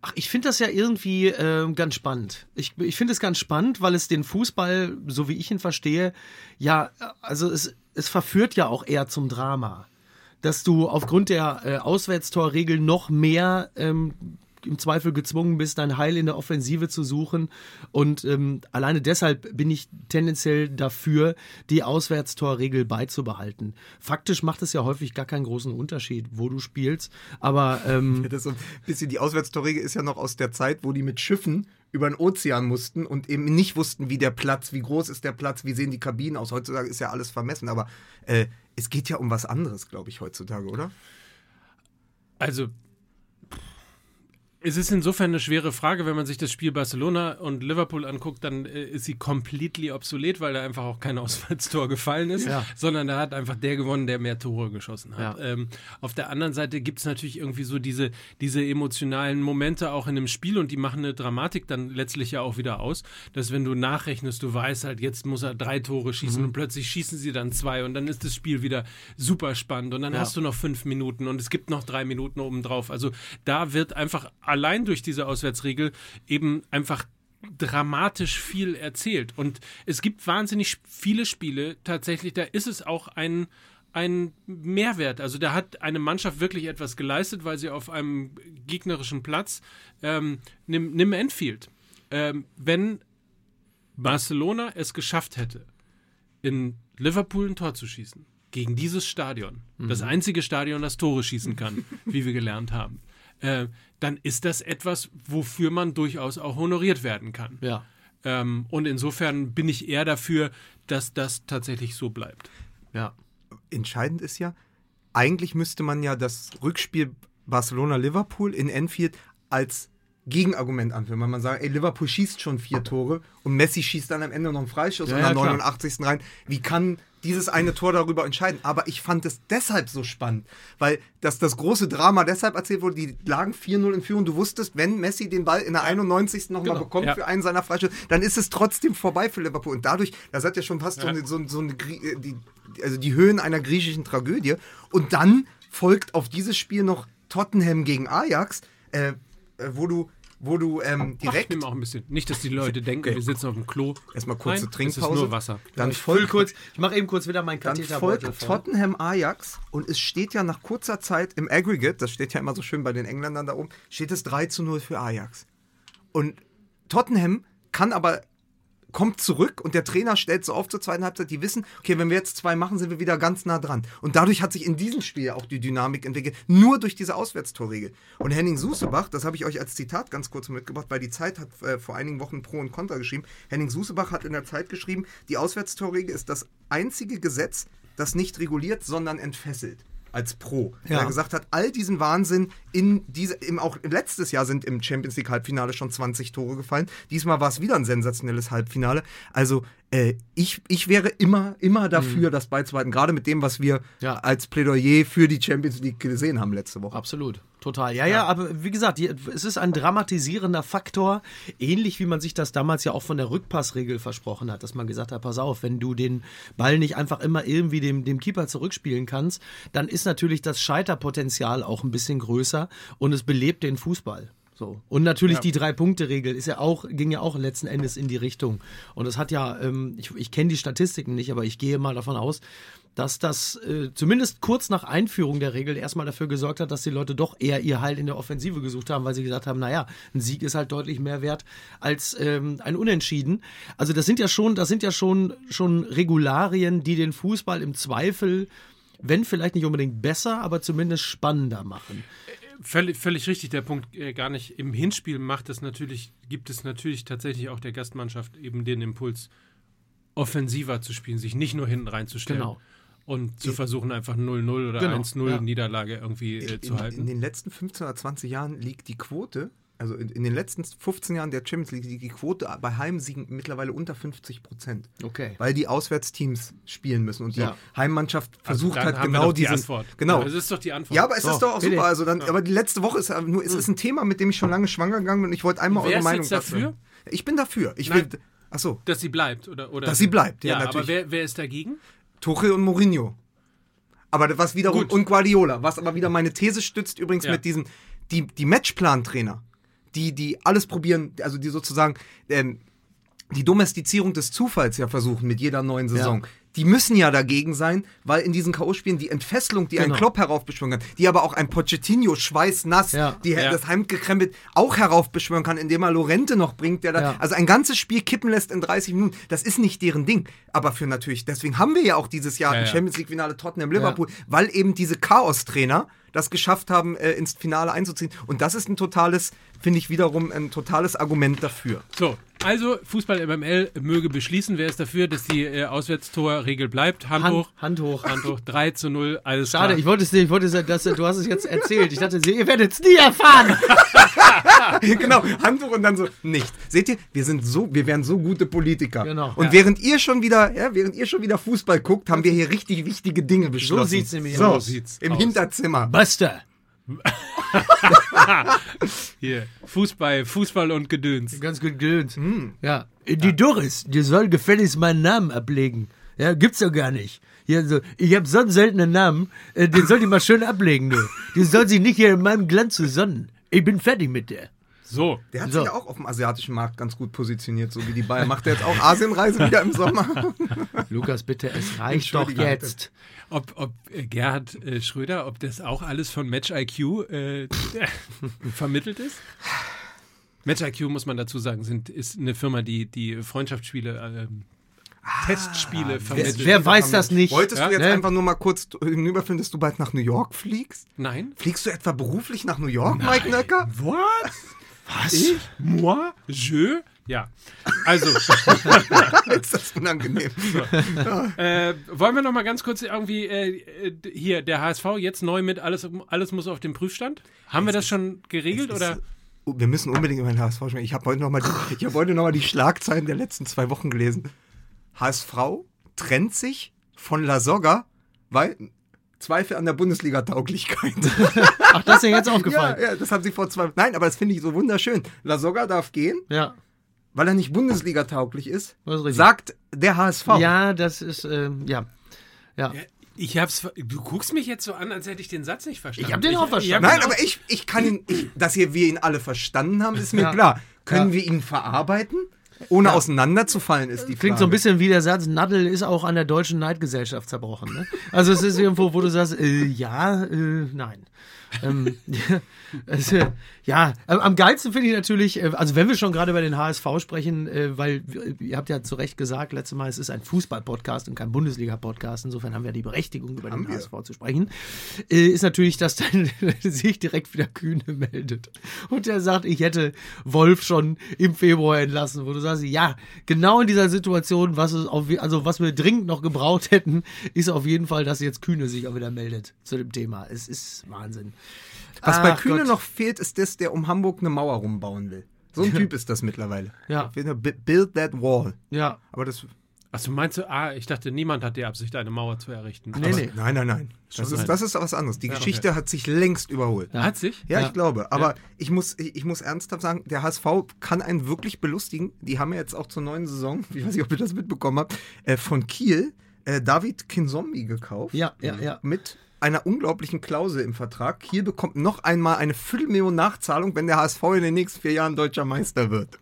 Ach, ich finde das ja irgendwie ähm, ganz spannend. Ich, ich finde es ganz spannend, weil es den Fußball, so wie ich ihn verstehe, ja, äh, also es, es verführt ja auch eher zum Drama. Dass du aufgrund der äh, Auswärtstorregel noch mehr ähm, im Zweifel gezwungen bist, dein Heil in der Offensive zu suchen. Und ähm, alleine deshalb bin ich tendenziell dafür, die Auswärtstorregel beizubehalten. Faktisch macht es ja häufig gar keinen großen Unterschied, wo du spielst. Aber ähm, Das so ein bisschen die Auswärtstorregel ist ja noch aus der Zeit, wo die mit Schiffen über den Ozean mussten und eben nicht wussten, wie der Platz, wie groß ist der Platz, wie sehen die Kabinen aus. Heutzutage ist ja alles vermessen, aber äh, es geht ja um was anderes, glaube ich, heutzutage, oder? Also, es ist insofern eine schwere Frage, wenn man sich das Spiel Barcelona und Liverpool anguckt, dann äh, ist sie completely obsolet, weil da einfach auch kein Auswärtstor gefallen ist, Ja. sondern da hat einfach der gewonnen, der mehr Tore geschossen hat. Ja. Ähm, auf der anderen Seite gibt es natürlich irgendwie so diese, diese emotionalen Momente auch in einem Spiel und die machen eine Dramatik dann letztlich ja auch wieder aus, dass wenn du nachrechnest, du weißt halt, jetzt muss er drei Tore schießen und plötzlich schießen sie dann zwei und dann ist das Spiel wieder super spannend und dann Ja. hast du noch fünf Minuten und es gibt noch drei Minuten obendrauf. Also da wird einfach allein durch diese Auswärtsregel eben einfach dramatisch viel erzählt. Und es gibt wahnsinnig viele Spiele, tatsächlich, da ist es auch ein, einen Mehrwert. Also da hat eine Mannschaft wirklich etwas geleistet, weil sie auf einem gegnerischen Platz, ähm, nimm, nimm Enfield, ähm, wenn Barcelona es geschafft hätte, in Liverpool ein Tor zu schießen, gegen dieses Stadion, mhm. das einzige Stadion, das Tore schießen kann, wie wir gelernt haben, äh, dann ist das etwas, wofür man durchaus auch honoriert werden kann. Ja. Ähm, und insofern bin ich eher dafür, dass das tatsächlich so bleibt. Ja. Entscheidend ist ja, eigentlich müsste man ja das Rückspiel Barcelona-Liverpool in Enfield als Gegenargument anführen, weil man sagt, ey, Liverpool schießt schon vier Tore und Messi schießt dann am Ende noch einen Freischuss Ja, und ja, am klar. 89. rein. Wie kann dieses eine Tor darüber entscheiden? Aber ich fand es deshalb so spannend, weil das, das große Drama deshalb erzählt wurde, die lagen 4-0 in Führung. Du wusstest, wenn Messi den Ball in der 91. nochmal Genau. bekommt Ja. für einen seiner Freischüsse, dann ist es trotzdem vorbei für Liverpool. Und dadurch, das hat ja schon fast so, eine, so, so eine, Grie- äh, die, also die Höhen einer griechischen Tragödie. Und dann folgt auf dieses Spiel noch Tottenham gegen Ajax, äh, äh, wo du, wo du ähm, Ich direkt nehme auch ein bisschen. Nicht, dass die Leute denken, Okay. wir sitzen auf dem Klo. Erstmal kurze Nein, Trinkpause. Es ist nur Wasser. dann ich folgt, kurz, ich mache eben kurz wieder meinen dann Katheterbeutel folgt. Tottenham Ajax und es steht ja nach kurzer Zeit im Aggregate, das steht ja immer so schön bei den Engländern da oben, steht es 3 zu 0 für Ajax. Und Tottenham kann aber kommt zurück und der Trainer stellt so auf zur zweiten Halbzeit, die wissen, okay, wenn wir jetzt zwei machen, sind wir wieder ganz nah dran. Und dadurch hat sich in diesem Spiel auch die Dynamik entwickelt, nur durch diese Auswärtstorregel. Und Henning Susebach, das habe ich euch als Zitat ganz kurz mitgebracht, weil die Zeit hat äh, vor einigen Wochen Pro und Contra geschrieben. Henning Susebach hat in der Zeit geschrieben, die Auswärtstorregel ist das einzige Gesetz, das nicht reguliert, sondern entfesselt. Als Pro. Ja. er gesagt hat, all diesen Wahnsinn in diese, im, auch letztes Jahr sind im Champions League Halbfinale schon 20 Tore gefallen. Diesmal war es wieder ein sensationelles Halbfinale. Also äh, ich, ich wäre immer, immer dafür, das beizubehalten. Gerade mit dem, was wir Ja. als Plädoyer für die Champions League gesehen haben letzte Woche. Absolut, total. Ja, ja, aber wie gesagt, es ist ein dramatisierender Faktor, ähnlich wie man sich das damals ja auch von der Rückpassregel versprochen hat, dass man gesagt hat, pass auf, wenn du den Ball nicht einfach immer irgendwie dem, dem Keeper zurückspielen kannst, dann ist natürlich das Scheiterpotenzial auch ein bisschen größer und es belebt den Fußball. So. Und natürlich die Drei-Punkte-Regel ist ja auch, ging ja auch letzten Endes in die Richtung. Und es hat ja, ähm, ich, ich kenne die Statistiken nicht, aber ich gehe mal davon aus, dass das äh, zumindest kurz nach Einführung der Regel erstmal dafür gesorgt hat, dass die Leute doch eher ihr Heil in der Offensive gesucht haben, weil sie gesagt haben, naja, ein Sieg ist halt deutlich mehr wert als ähm, ein Unentschieden. Also das sind ja schon, das sind ja schon, schon Regularien, die den Fußball im Zweifel, wenn vielleicht nicht unbedingt besser, aber zumindest spannender machen. Völlig, völlig richtig, der Punkt äh, gar nicht. Im Hinspiel macht es natürlich, gibt es natürlich tatsächlich auch der Gastmannschaft eben den Impuls, offensiver zu spielen, sich nicht nur hinten reinzustellen. Genau. Und zu versuchen, einfach 0-0 oder Genau, 1-0 ja. Niederlage irgendwie äh, zu in, halten. in den letzten 15 oder 20 Jahren liegt die Quote, also in, in den letzten 15 Jahren der Champions League, liegt die Quote bei Heimsiegen mittlerweile unter 50 Prozent. Okay. Weil die Auswärtsteams spielen müssen und die Ja. Heimmannschaft Also versucht dann haben wir genau doch die dieses. Antwort. Genau. Ja, das ist doch die Antwort. Ja, aber es So, ist doch auch bitte. super. Also dann, Aber die letzte Woche ist ja nur, es ist ein Thema, mit dem ich schon lange schwanger gegangen bin und ich wollte einmal Wer eure ist Meinung jetzt dazu. dafür? Ich bin dafür. Ich will. Nein. Achso, Dass sie bleibt, oder? oder Dass sie bleibt, ja, ja natürlich. Aber wer, wer ist dagegen? Tuchel und Mourinho. Aber was wiederum, Gut. und Guardiola, was aber wieder meine These stützt, übrigens Ja. mit diesem, die, die Matchplan-Trainer, die, die alles probieren, also die sozusagen ähm, die Domestizierung des Zufalls ja versuchen mit jeder neuen Saison. Die müssen ja dagegen sein, weil in diesen K.O.-Spielen die Entfesselung, die ein Genau. Klopp heraufbeschwören kann, die aber auch ein Pochettino schweißnass, Ja. die Ja. das Hemd gekrempelt auch heraufbeschwören kann, indem er Lorente noch bringt, der da, Ja. also ein ganzes Spiel kippen lässt in 30 Minuten. Das ist nicht deren Ding. Aber für natürlich, deswegen haben wir ja auch dieses Jahr Ja, ein ja. Champions League-Finale Tottenham-Liverpool, weil eben diese Chaos-Trainer das geschafft haben, äh, ins Finale einzuziehen. Und das ist ein totales, finde ich wiederum ein totales Argument dafür. So, also Fußball MML möge beschließen. Wer ist dafür, dass die äh, Auswärtstorregel bleibt? Hand, Hand- hoch. Hand hoch. Hand hoch. 3 zu 0. Alles Schade, klar. ich wollte es nicht, ich wollte es, das, du hast es jetzt erzählt. Ich dachte, ihr werdet es nie erfahren. genau, Handtuch und dann so, nicht. Seht ihr, wir sind so, wir wären so gute Politiker. Genau. Und Ja. während ihr schon wieder, ja, während ihr schon wieder Fußball guckt, haben wir hier richtig wichtige Dinge beschlossen. sieht's nämlich so, aus. sieht's Im aus. Hinterzimmer. Buster. Hier. Fußball, Fußball und Gedöns. Ganz gut gelönt. Ja. Die Doris, die soll gefälligst meinen Namen ablegen. Ja, gibt's doch gar nicht. Ja, so, ich habe so einen seltenen Namen, äh, den soll die mal schön ablegen, du. Die soll sich nicht hier in meinem Glanz sonnen. Ich bin fertig mit der. So. Der hat So. sich ja auch auf dem asiatischen Markt ganz gut positioniert, so wie die Bayern. Macht er jetzt auch Asienreise wieder im Sommer? Lukas, bitte, es reicht doch jetzt. Ob, ob äh, Gerhard äh, Schröder, ob das auch alles von Match IQ äh, vermittelt ist? Match IQ, muss man dazu sagen, sind, ist eine Firma, die die Freundschaftsspiele, ähm, Testspiele vermittelt. Ah, Wer weiß das nicht? Wolltest Ja, du jetzt ne? einfach nur mal kurz hinüberführen, dass du bald nach New York fliegst? Nein? Fliegst du etwa beruflich nach New York, Mike Nöcker? What? Was? Ich? Moi? Je? Ja. Also, ist das unangenehm. äh, wollen wir noch mal ganz kurz irgendwie äh, hier, der HSV jetzt neu mit alles, alles muss auf den Prüfstand? Haben wir das schon geregelt oder? Wir müssen unbedingt über den HSV sprechen. Ich habe heute noch mal die, ich habe heute noch mal die Schlagzeilen der letzten zwei Wochen gelesen. HSV trennt sich von La Soga, weil Zweifel an der Bundesliga-Tauglichkeit. Ach, das ist dir jetzt ja, aufgefallen. ja, das haben sie vor zwei. Nein, aber das finde ich so wunderschön. La Soga darf gehen, Ja. weil er nicht Bundesliga-tauglich ist. Das ist. Sagt der HSV. Ja, das ist, ähm, ja. Ja. Ich hab's. Du guckst mich jetzt so an, als hätte ich den Satz nicht verstanden. Ich hab den auch verstanden. Nein, aber ich, ich kann ihn, ich, dass hier wir ihn alle verstanden haben, ist mir Ja. klar. Können Ja. wir ihn verarbeiten, ohne auseinanderzufallen, ist die Frage. Klingt so ein bisschen wie der Satz, Nadel ist auch an der deutschen Neidgesellschaft zerbrochen. Ne? Also es ist irgendwo, wo du sagst, äh, ja, äh, nein. ähm, äh, ja, am geilsten finde ich natürlich, äh, also wenn wir schon gerade über den HSV sprechen, äh, weil äh, ihr habt ja zu Recht gesagt, letztes Mal, es ist ein Fußball-Podcast und kein Bundesliga-Podcast, insofern haben wir die Berechtigung, über Haben den wir. HSV zu sprechen, ist natürlich, dass dann sich direkt wieder Kühne meldet. Und der sagt, ich hätte Wolf schon im Februar entlassen, wo du sagst, ja, genau in dieser Situation, was es auf, also was wir dringend noch gebraucht hätten, ist auf jeden Fall, dass jetzt Kühne sich auch wieder meldet zu dem Thema. Es ist Wahnsinn. Was bei Ach Kühne Gott. noch fehlt, ist das, der um Hamburg eine Mauer rumbauen will. So ein Typ ist das mittlerweile. Ja. Build that wall. Ja, Aber das. Achso, meinst du, ah, ich dachte, niemand hat die Absicht, eine Mauer zu errichten. nee, nee. Nein, nein, nein. Das ist, das ist was anderes. Die Geschichte hat sich längst überholt. Hat sich? Ja, Ja. ich glaube. Aber ich, muss, ich, ich muss ernsthaft sagen, der HSV kann einen wirklich belustigen. Die haben ja jetzt auch zur neuen Saison, ich weiß nicht, ob ihr das mitbekommen habt, äh, von Kiel äh, David Kinzombie gekauft. Ja, ja, ja. Mit einer unglaublichen Klausel im Vertrag. Kiel bekommt noch einmal eine Viertelmillion Nachzahlung, wenn der HSV in den nächsten vier Jahren deutscher Meister wird.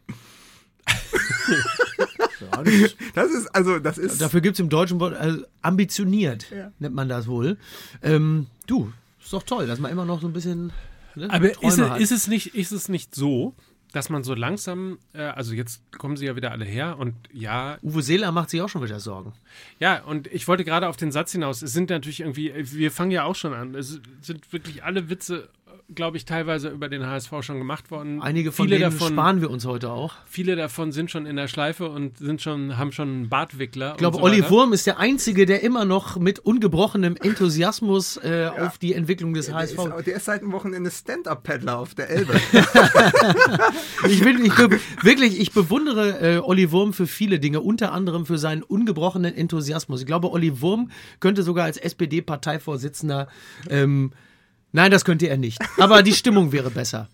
das ist, also, das ist. Dafür gibt es im deutschen Wort, also ambitioniert, nennt man das wohl. Ähm, du, ist doch toll, dass man immer noch so ein bisschen ne, Aber ist, es- hat. ist, es nicht, ist es nicht so, dass man so langsam, äh, also jetzt kommen sie ja wieder alle her und ja, Uwe Seeler macht sich auch schon wieder Sorgen. ja, und ich wollte gerade auf den Satz hinaus, es sind natürlich irgendwie, wir fangen ja auch schon an, es sind wirklich alle Witze, glaube ich, teilweise über den HSV schon gemacht worden. Einige von viele denen davon, sparen wir uns heute auch. Viele davon sind schon in der Schleife und sind schon, haben schon einen Bartwickler. Ich glaube, so Olli. Wurm ist der Einzige, der immer noch mit ungebrochenem Enthusiasmus äh, auf die Entwicklung des der, HSV. ist, der ist seit einem Wochenende Stand-Up-Paddler auf der Elbe. Ich, will, ich be wirklich, ich bewundere äh, Olli Wurm für viele Dinge, unter anderem für seinen ungebrochenen Enthusiasmus. Ich glaube, Olli Wurm könnte sogar als SPD-Parteivorsitzender. Ähm, nein, das könnte er nicht. Aber die Stimmung wäre besser.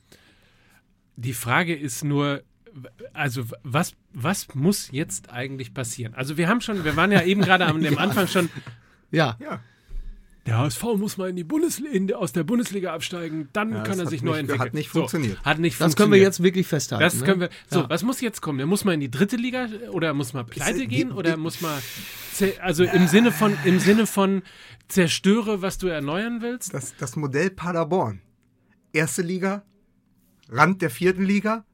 Die Frage ist nur, also was, was muss jetzt eigentlich passieren? Also wir haben schon, wir waren ja eben gerade am dem Anfang schon, Ja. ja. Der HSV muss mal in die Bundesliga, in, aus der Bundesliga absteigen, dann Ja, kann er sich nicht- neu entwickeln. hat nicht funktioniert. hat nicht Das können wir funktioniert. jetzt wirklich festhalten. Das ne? können wir. So, Ja. was muss jetzt kommen? Der muss mal in die dritte Liga oder muss mal pleite Ist- gehen die- oder die- muss mal also im Sinne von im Sinne von zerstöre, was du erneuern willst? Das, das Modell Paderborn. Erste Liga, Rand der vierten Liga,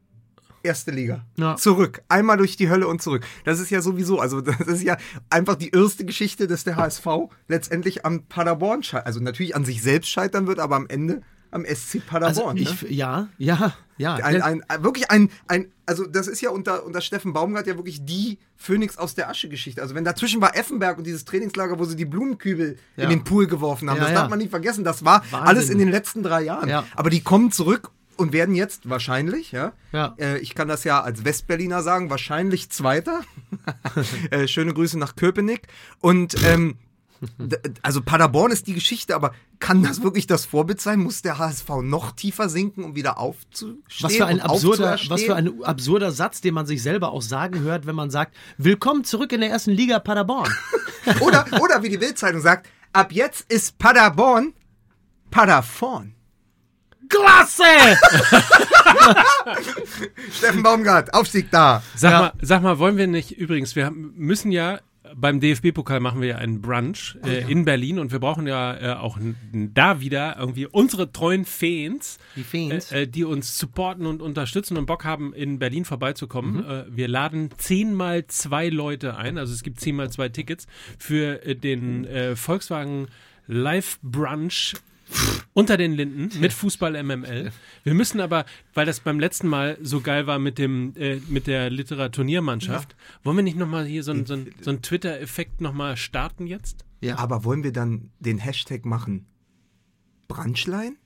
erste Liga. Ja. Zurück. Einmal durch die Hölle und zurück. Das ist ja sowieso, also das ist ja einfach die erste Geschichte, dass der HSV letztendlich am Paderborn scheitert. Also natürlich an sich selbst scheitern wird, aber am Ende am SC Also Paderborn. ich, ne? ja, ja, ja. Ein, ein, ein, wirklich ein, ein, also das ist ja unter, unter Steffen Baumgart ja wirklich die Phönix aus der Asche-Geschichte. Also wenn dazwischen war Effenberg und dieses Trainingslager, wo sie die Blumenkübel Ja. in den Pool geworfen haben, Ja, das ja. darf man nicht vergessen. Das war Wahnsinn. alles in den letzten drei Jahren. Ja. Aber die kommen zurück und werden jetzt wahrscheinlich, ja, Ja. Äh, ich kann das ja als Westberliner sagen, wahrscheinlich Zweiter. äh, schöne Grüße nach Köpenick. Und ähm, also Paderborn ist die Geschichte, aber kann das wirklich das Vorbild sein? Muss der HSV noch tiefer sinken, um wieder aufzustehen? Was für, ein absurder, was für ein absurder Satz, den man sich selber auch sagen hört, wenn man sagt, willkommen zurück in der ersten Liga Paderborn. Oder, oder wie die Bildzeitung sagt, ab jetzt ist Paderborn Paderborn. Klasse! Steffen Baumgart, Aufstieg da. Sag, Ja. mal, sag mal, wollen wir nicht, übrigens, wir haben, müssen ja, beim DFB-Pokal machen wir ja einen Brunch äh, in Berlin und wir brauchen ja äh, auch da wieder irgendwie unsere treuen Fans, Die Fans. Äh, äh, die uns supporten und unterstützen und Bock haben, in Berlin vorbeizukommen. Äh, wir laden zehnmal zwei Leute ein, also es gibt zehnmal zwei Tickets für äh, den äh, Volkswagen Live Brunch unter den Linden mit Fußball MML. Wir müssen aber, weil das beim letzten Mal so geil war mit dem äh, mit der Literaturniermannschaft, wollen wir nicht nochmal hier so, ein- so, so einen Twitter-Effekt nochmal starten jetzt? Ja. Aber wollen wir dann den Hashtag machen Brunchline?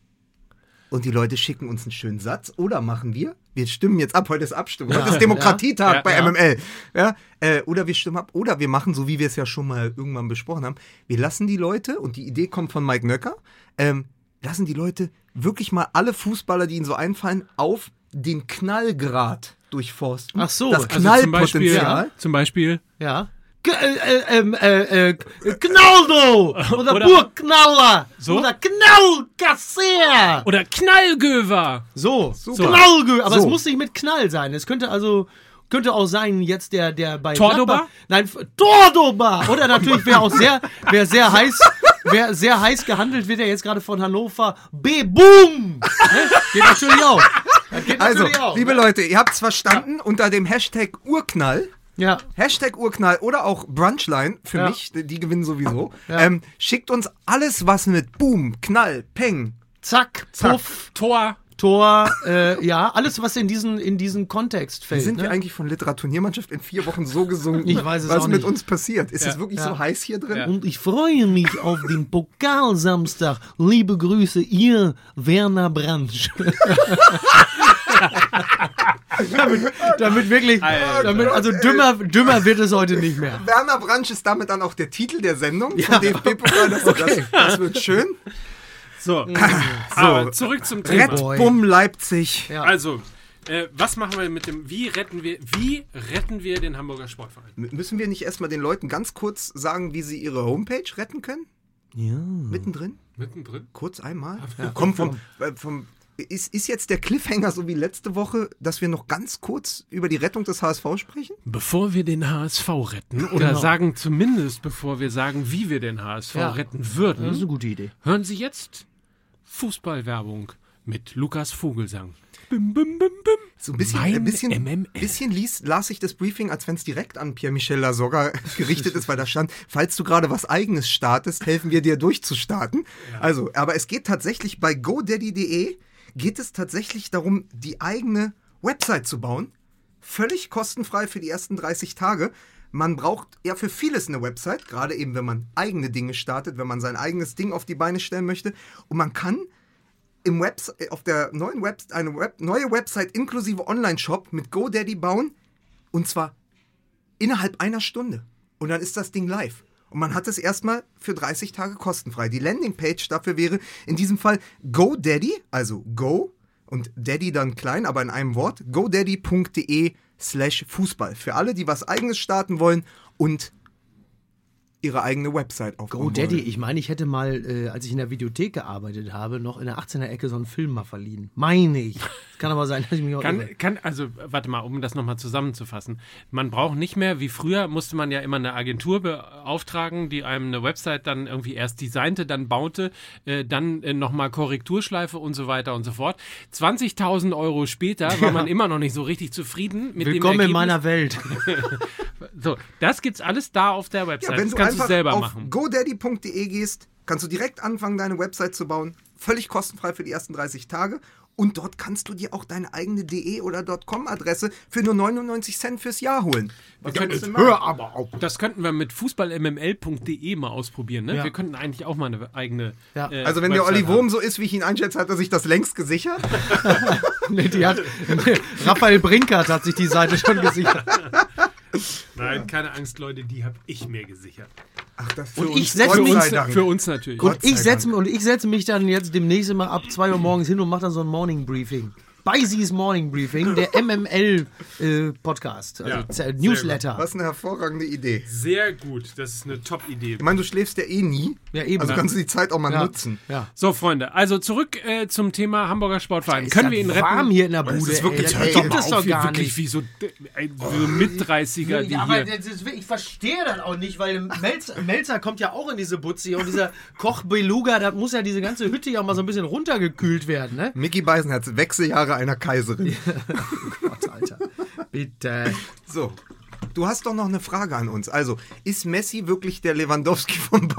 Und die Leute schicken uns einen schönen Satz? Oder machen wir? Wir stimmen jetzt ab, heute ist Abstimmung. Heute ist Demokratietag Ja, bei ja. MML. Ja, äh, oder wir stimmen ab. Oder wir machen, so wie wir es ja schon mal irgendwann besprochen haben, wir lassen die Leute, und die Idee kommt von Mike Nöcker, ähm, lassen die Leute wirklich mal alle Fußballer, die ihnen so einfallen, auf den Knallgrad durchforsten. Ach so, das also zum Beispiel, Knallpotenzial. zum Beispiel Ja. G äh, äh, ähm, äh, äh, Knaldo! Oder, Oder- Burgknaller! So? Oder Knallkasser! oder Knallgöver. So, Super. Knallgö, aber So. es muss nicht mit Knall sein. Es könnte also könnte auch sein jetzt der der bei Tordoba? Gladbach- Nein, Tordoba oder natürlich wer auch sehr wer sehr heiß wer sehr heiß gehandelt wird ja jetzt gerade von Hannover B Boom. Ne? Geht natürlich auch. Geht Also, natürlich auch. liebe Leute, ihr habt es verstanden, unter dem Hashtag Urknall ja. Hashtag Urknall oder auch Brunchline für Ja. mich, die gewinnen sowieso. Ja. Ähm, schickt uns alles, was mit Boom, Knall, Peng. Zack, Zack. Puff, Tor. Tor, äh, ja, alles was in diesen in diesen Kontext Wie fällt. sind ne? wir eigentlich von Literaturniermannschaft in vier Wochen so gesungen? Ich weiß es was auch mit nicht. uns passiert? Ist Ja. es wirklich Ja. so heiß hier drin? Ja. Und ich freue mich auf den Pokalsamstag. Liebe Grüße, ihr Werner Bransch. damit, damit wirklich, Alter. damit, also dümmer, dümmer wird es heute nicht mehr. Werner Bransch ist damit dann auch der Titel der Sendung vom DFB-Pokal. Das, das, das wird schön. So. Aber zurück zum Thema. Red. Bumm Leipzig. Ja. Also, äh, was machen wir mit dem, wie retten wir, wie retten wir den Hamburger Sportverein? M- Müssen wir nicht erstmal den Leuten ganz kurz sagen, wie sie ihre Homepage retten können? Ja. Mittendrin? Mittendrin? Kurz einmal? Komm, vom, äh, vom, ist, ist jetzt der Cliffhanger so wie letzte Woche, dass wir noch ganz kurz über die Rettung des HSV sprechen? Bevor wir den HSV retten, oder Genau. sagen zumindest, bevor wir sagen, wie wir den HSV Ja. retten würden, Das ist eine gute Idee. hören Sie jetzt Fußballwerbung mit Lukas Vogelsang. Bim, bim, bim, bim. So ein bisschen, Mein ein bisschen, MML. bisschen lies, las ich das Briefing, als wenn es direkt an Pierre-Michel Lasogga gerichtet ist, weil da stand, falls du gerade was eigenes startest, helfen wir dir durchzustarten. Also, aber es geht tatsächlich bei godaddy.de geht es tatsächlich darum, die eigene Website zu bauen. Völlig kostenfrei für die ersten 30 Tage. Man braucht ja für vieles eine Website, gerade eben, wenn man eigene Dinge startet, wenn man sein eigenes Ding auf die Beine stellen möchte. Und man kann im Webs auf der neuen Web eine Web neue Website inklusive Online-Shop mit GoDaddy bauen und zwar innerhalb einer Stunde. Und dann ist das Ding live. Und man hat es erstmal für 30 Tage kostenfrei. Die Landingpage dafür wäre in diesem Fall GoDaddy, also Go und Daddy dann klein, aber in einem Wort, godaddy.de slash Fußball. Für alle, die was eigenes starten wollen und ihre eigene Website aufbauen Oh, Daddy, wollen. ich meine, ich hätte mal, äh, als ich in der Videothek gearbeitet habe, noch in der 18er Ecke so einen Film mal verliehen. Meine ich. Kann aber sein, dass ich mich auch irre. Kann, kann, also, warte mal, um das nochmal zusammenzufassen. Man braucht nicht mehr, wie früher, musste man ja immer eine Agentur beauftragen, die einem eine Website dann irgendwie erst designte, dann baute, äh, dann äh, nochmal Korrekturschleife und so weiter und so fort. 20.000 Euro später war man immer noch nicht so richtig zufrieden mit Willkommen dem in Ergebnis. meiner Welt. So, das gibt's alles da auf der Website. Ja, wenn das du kannst du einfach selber auf godaddy.de gehst, kannst du direkt anfangen, deine Website zu bauen. Völlig kostenfrei für die ersten 30 Tage. Und dort kannst du dir auch deine eigene .de oder .com-Adresse für nur 99 Cent fürs Jahr holen. Was du machen? Hör aber auf. Das könnten wir mit fußballmml.de mal ausprobieren. Ne? Ja. Wir könnten eigentlich auch mal eine eigene. Ja. äh, Also wenn der Website Olli haben. Wurm so ist, wie ich ihn einschätze, hat er sich das längst gesichert. Nee, die hat, Raphael Brinkert hat sich die Seite schon gesichert. Nein, keine Angst, Leute, die habe ich mir gesichert. Ach, das für Und uns, ich setze mich-. Für uns natürlich. Und ich, setze, und ich setze mich dann jetzt demnächst immer ab 2 Uhr morgens hin und mache dann so ein Morning Briefing. Sie's Morning Briefing, der MML äh, Podcast, also Ja, Newsletter. Was eine hervorragende Idee. Sehr gut, das ist eine Top-Idee. Ich meine, du schläfst ja eh nie. Ja, eben. Also kannst du die Zeit auch mal ja. nutzen. Ja. So, Freunde, also zurück äh, zum Thema Hamburger Sportverein. Können das wir ihn retten? warm hier in der Das Bude. ist wirklich- ey, hört das mal es doch gar wirklich nicht. wie so, äh, so Mit-30er, die aber hier. das ist, ich verstehe das auch nicht, weil Melzer, Melzer kommt ja auch in diese Butze hier und dieser Koch Beluga, da muss ja diese ganze Hütte ja mal so ein bisschen runtergekühlt werden, ne? Mickey Beisenherz, Wechseljahre einer Kaiserin. Gott, Alter. Bitte. So. Du hast doch noch eine Frage an uns. Also, ist Messi wirklich der Lewandowski von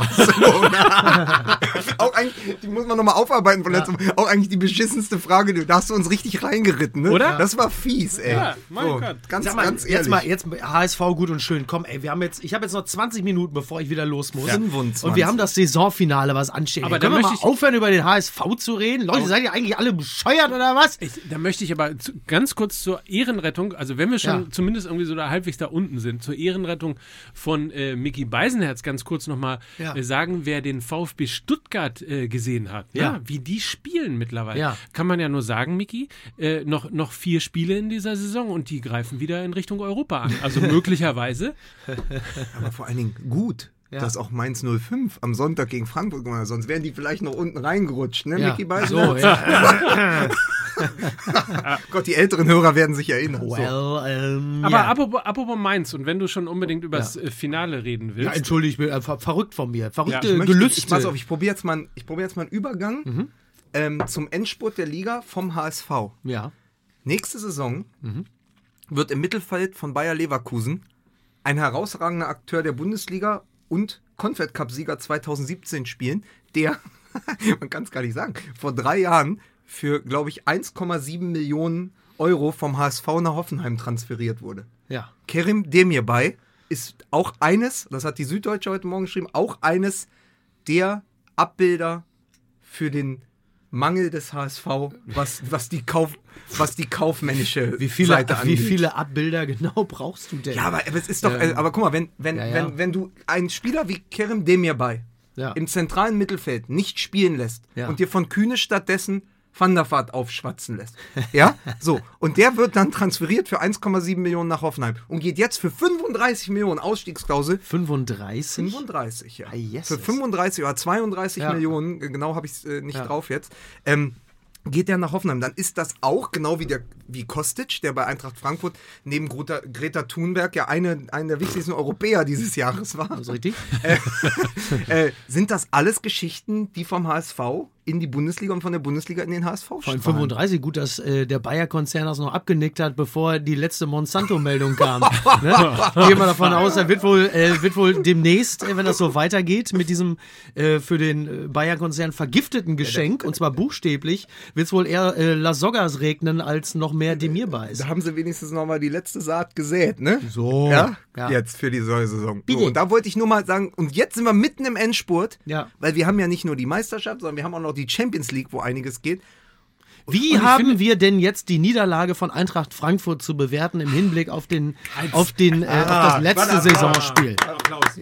Barcelona? auch eigentlich, die muss man nochmal aufarbeiten von letztem Auch eigentlich die beschissenste Frage. Da hast du uns richtig reingeritten, ne? Oder? Das war fies, ey. Ja, mein Gott. Ganz, Sag mal, ganz ehrlich. jetzt mal, jetzt HSV gut und schön. Komm, ey, wir haben jetzt, ich habe jetzt noch 20 Minuten, bevor ich wieder los muss. 25. Und wir haben das Saisonfinale, was ansteht. Aber Ey, da können wir mal möchte ich- aufhören, über den HSV zu reden? Leute, seid ihr eigentlich alle bescheuert oder was? Ich, da möchte ich aber zu, ganz kurz zur Ehrenrettung, also wenn wir schon Ja. zumindest irgendwie so da halbwegs da unten sind, zur Ehrenrettung von äh, Mickey Beisenherz ganz kurz nochmal Ja. äh, sagen, wer den VfB Stuttgart äh, gesehen hat, Ja. ja. wie die spielen mittlerweile. Ja. Kann man ja nur sagen, Mickey, äh, noch, noch vier Spiele in dieser Saison und die greifen wieder in Richtung Europa an. Also möglicherweise. Aber vor allen Dingen gut. Ja. Dass auch Mainz 05 am Sonntag gegen Frankfurt gemacht hat. Sonst wären die vielleicht noch unten reingerutscht, ne, Ja. Mickey Beisenherz? So, ja. Gott, die älteren Hörer werden sich erinnern. So. Well, ähm, Aber ja. apropos, apropos Mainz und wenn du schon unbedingt über das äh, Finale reden willst. Ja, entschuldigt, äh, ver verrückt von mir. Verrückte Ja, ich möchte, Gelüste. Ich, pass auf, ich probiere jetzt, mal- ich probier jetzt mal einen Übergang Mhm. ähm, zum Endspurt der Liga vom HSV. ja. Nächste Saison Mhm. wird im Mittelfeld von Bayer Leverkusen ein herausragender Akteur der Bundesliga und Confed Cup Sieger 2017 spielen, der, man kann es gar nicht sagen, vor drei Jahren für, glaube ich, 1,7 Millionen Euro vom HSV nach Hoffenheim transferiert wurde. Ja. Kerim Demirbay ist auch eines, das hat die Süddeutsche heute Morgen geschrieben, auch eines der Abbilder für den Mangel des HSV, was, was, die, Kauf, was die kaufmännische Wie viele, Seite wie angeht. viele Abbilder genau brauchst du denn? Ja, aber aber es ist doch, Ähm, äh, aber guck mal, wenn, wenn, ja, ja. wenn, wenn du einen Spieler wie Kerem Demirbay Ja. im zentralen Mittelfeld nicht spielen lässt und dir von Kühne stattdessen Van der Vaart aufschwatzen lässt. Ja, so. Und der wird dann transferiert für 1,7 Millionen nach Hoffenheim und geht jetzt für 35 Millionen Ausstiegsklausel 35? 35, ja. Ah, yes. Für 35 oder 32 Ja. Millionen, äh, genau habe ich es äh, nicht Ja. drauf jetzt, ähm, geht der nach Hoffenheim. Dann ist das auch, genau wie, der, wie Kostic, der bei Eintracht Frankfurt neben Greta, Greta Thunberg ja eine, einer der wichtigsten Europäer dieses Jahres war. Das richtig? Äh, sind das alles Geschichten, die vom HSV in die Bundesliga und von der Bundesliga in den HSV strahlen? 35, gut, dass äh, der Bayer-Konzern das noch abgenickt hat, bevor die letzte Monsanto-Meldung kam. ne? Gehen wir davon aus, er wird wohl, äh, wird wohl demnächst, äh, wenn das so weitergeht, mit diesem äh, für den äh, Bayer-Konzern vergifteten Geschenk, und zwar buchstäblich, wird es wohl eher äh, Lasoggas regnen, als noch mehr Demirbais. Da haben sie wenigstens nochmal die letzte Saat gesät, ne? So. Ja? Ja. Jetzt für die Saison. So, und da wollte ich nur mal sagen, und jetzt sind wir mitten im Endspurt, Ja. weil wir haben ja nicht nur die Meisterschaft, sondern wir haben auch noch die Champions League, wo einiges geht. Wie Und haben finde- wir denn jetzt die Niederlage von Eintracht Frankfurt zu bewerten im Hinblick auf, den, auf, den, äh, auf das letzte Saisonspiel?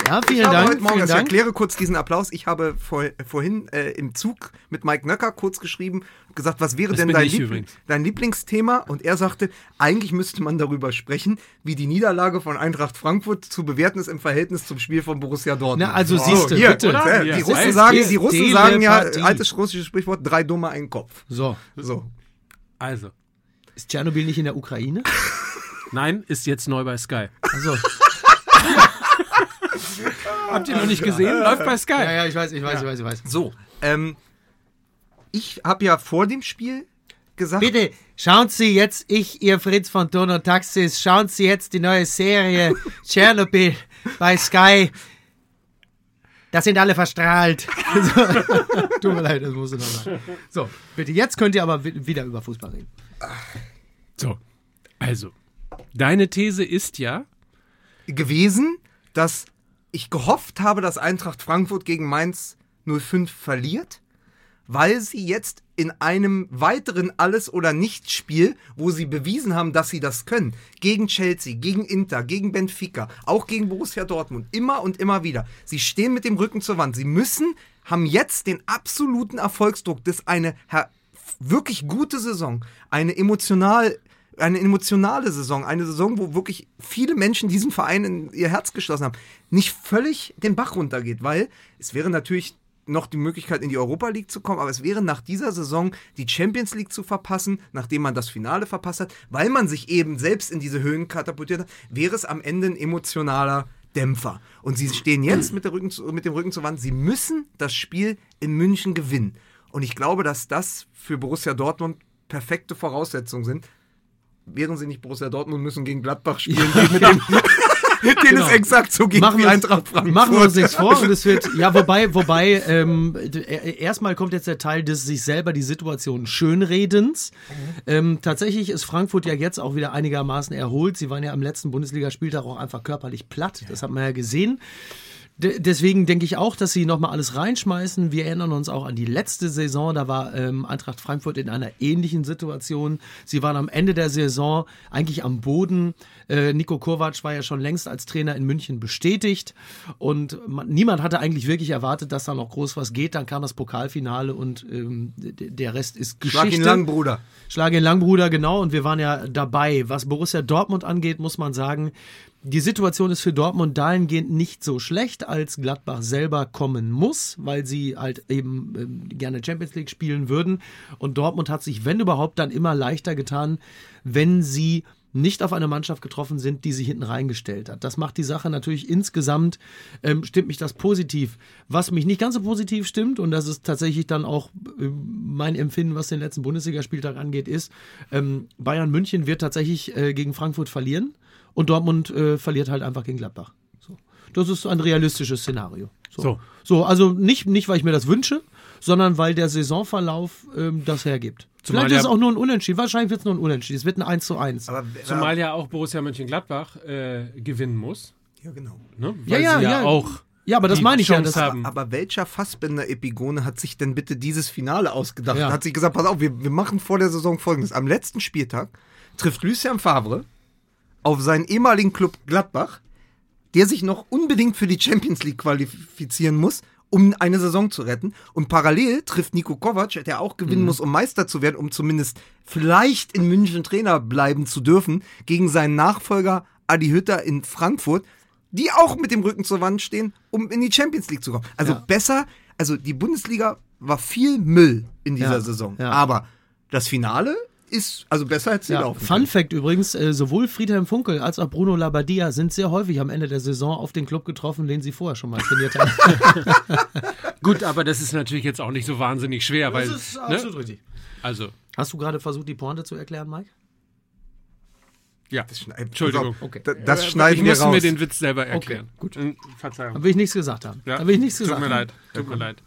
Ja, vielen ich Dank. heute Morgen, vielen also ich Dank. erkläre kurz diesen Applaus. Ich habe vor, vorhin äh, im Zug mit Mike Nöcker kurz geschrieben, gesagt, was wäre Das denn dein, Liebl übrigens. dein Lieblingsthema? Und er sagte, eigentlich müsste man darüber sprechen, wie die Niederlage von Eintracht Frankfurt zu bewerten ist im Verhältnis zum Spiel von Borussia Dortmund. Na, also siehste, hier, bitte. und, äh, Ja, die Russen sagen, die Russen sagen ja, altes russisches Sprichwort, drei Dumme, ein Kopf. So, So. Also, ist Tschernobyl nicht in der Ukraine? nein, ist jetzt neu bei Sky. Also, Habt ihr noch nicht gesehen? Läuft bei Sky. ja, ja, ich weiß, ich weiß, ich weiß, ich weiß. So, ähm, ich habe ja vor dem Spiel gesagt, Bitte, schauen Sie jetzt, ich, Ihr Fritz von Ton und Taxis, schauen Sie jetzt die neue Serie Tschernobyl bei Sky. Das sind alle verstrahlt. So. Tut mir leid, das musste noch sein. So, bitte, jetzt könnt ihr aber wi- wieder über Fußball reden. So, also, deine These ist ja, gewesen, dass ich gehofft habe, dass Eintracht Frankfurt gegen Mainz 05 verliert, weil sie jetzt in einem weiteren Alles- oder Nichts-Spiel, wo sie bewiesen haben, dass sie das können, gegen Chelsea, gegen Inter, gegen Benfica, auch gegen Borussia Dortmund, immer und immer wieder. Sie stehen mit dem Rücken zur Wand. Sie müssen, haben jetzt den absoluten Erfolgsdruck, das eine wirklich gute Saison, eine emotional eine emotionale Saison, eine Saison, wo wirklich viele Menschen diesen Verein in ihr Herz geschlossen haben, nicht völlig den Bach runtergeht, weil es wäre natürlich noch die Möglichkeit, in die Europa League zu kommen, aber es wäre nach dieser Saison die Champions League zu verpassen, nachdem man das Finale verpasst hat, weil man sich eben selbst in diese Höhen katapultiert hat, wäre es am Ende ein emotionaler Dämpfer. Und sie stehen jetzt mit, Rücken, mit dem Rücken zur Wand. Sie müssen das Spiel in München gewinnen. Und ich glaube, dass das für Borussia Dortmund perfekte Voraussetzungen sind. Wären sie nicht Borussia Dortmund, müssen gegen Gladbach spielen, die mit dem den genau. es exakt so geht machen wie Eintracht Frankfurt. Machen wir uns nichts vor und es wird, ja, wobei, wobei, ähm, erstmal kommt jetzt der Teil des sich selber die Situation schönredens. Mhm. Ähm, tatsächlich ist Frankfurt ja jetzt auch wieder einigermaßen erholt. Sie waren ja am letzten Bundesligaspieltag auch einfach körperlich platt. Das hat man ja gesehen deswegen denke ich auch, dass sie nochmal alles reinschmeißen. Wir erinnern uns auch an die letzte Saison. Da war ähm, Eintracht Frankfurt in einer ähnlichen Situation. Sie waren am Ende der Saison eigentlich am Boden. Äh, Nico Kovac war ja schon längst als Trainer in München bestätigt. Und man, niemand hatte eigentlich wirklich erwartet, dass da noch groß was geht. Dann kam das Pokalfinale und ähm, der Rest ist Geschichte. Schlag ihn lang, Bruder. Schlag ihn lang, Bruder, genau. Und wir waren ja dabei. Was Borussia Dortmund angeht, muss man sagen, die Situation ist für Dortmund dahingehend nicht so schlecht, als Gladbach selber kommen muss, weil sie halt eben äh, gerne Champions League spielen würden. Und Dortmund hat sich, wenn überhaupt, dann immer leichter getan, wenn sie nicht auf eine Mannschaft getroffen sind, die sie hinten reingestellt hat. Das macht die Sache natürlich insgesamt, ähm, stimmt mich das positiv. Was mich nicht ganz so positiv stimmt, und das ist tatsächlich dann auch äh, mein Empfinden, was den letzten Bundesligaspieltag angeht, ist, ähm, Bayern München wird tatsächlich äh, gegen Frankfurt verlieren. Und Dortmund äh, verliert halt einfach gegen Gladbach. So. Das ist ein realistisches Szenario. So. so. so. also nicht, nicht, weil ich mir das wünsche, sondern weil der Saisonverlauf ähm, das hergibt. Zumal Vielleicht ist es auch nur ein Unentschieden. Wahrscheinlich wird es nur ein Unentschieden. Es wird ein 1 zu 1. Aber, Zumal ja auch Borussia Mönchengladbach äh, gewinnen muss. Ja, genau. Ne? Weil ja, ja, ja. auch ja, aber das meine ich ja. Das haben. Aber welcher Fassbinder-Epigone hat sich denn bitte dieses Finale ausgedacht? Ja. Hat sich gesagt, pass auf, wir, wir machen vor der Saison folgendes. Am letzten Spieltag trifft Lucien Favre auf seinen ehemaligen Club Gladbach, der sich noch unbedingt für die Champions League qualifizieren muss, um eine Saison zu retten. Und parallel trifft Nico Kovac, der auch gewinnen mhm. muss, um Meister zu werden, um zumindest vielleicht in München Trainer bleiben zu dürfen, gegen seinen Nachfolger Adi Hütter in Frankfurt, die auch mit dem Rücken zur Wand stehen, um in die Champions League zu kommen. Also ja. besser, also die Bundesliga war viel Müll in dieser ja. Saison. Ja. Aber das Finale ist also besser als sie ja, laufen. Fun Fact übrigens: äh, sowohl Friedhelm Funkel als auch Bruno Labbadia sind sehr häufig am Ende der Saison auf den Club getroffen, den sie vorher schon mal trainiert haben. Gut, aber das ist natürlich jetzt auch nicht so wahnsinnig schwer, weil. Das ist ne? absolut ne? richtig. Also. Hast du gerade versucht, die Pointe zu erklären, Mike? Ja, das Entschuldigung. Okay. Das, das schneiden wir raus. Ich muss mir den Witz selber erklären. Okay, gut. Verzeihung. Da will ich nichts gesagt haben. Ja. Da will ich nichts gesagt Tut mir haben. leid. Tut mir leid.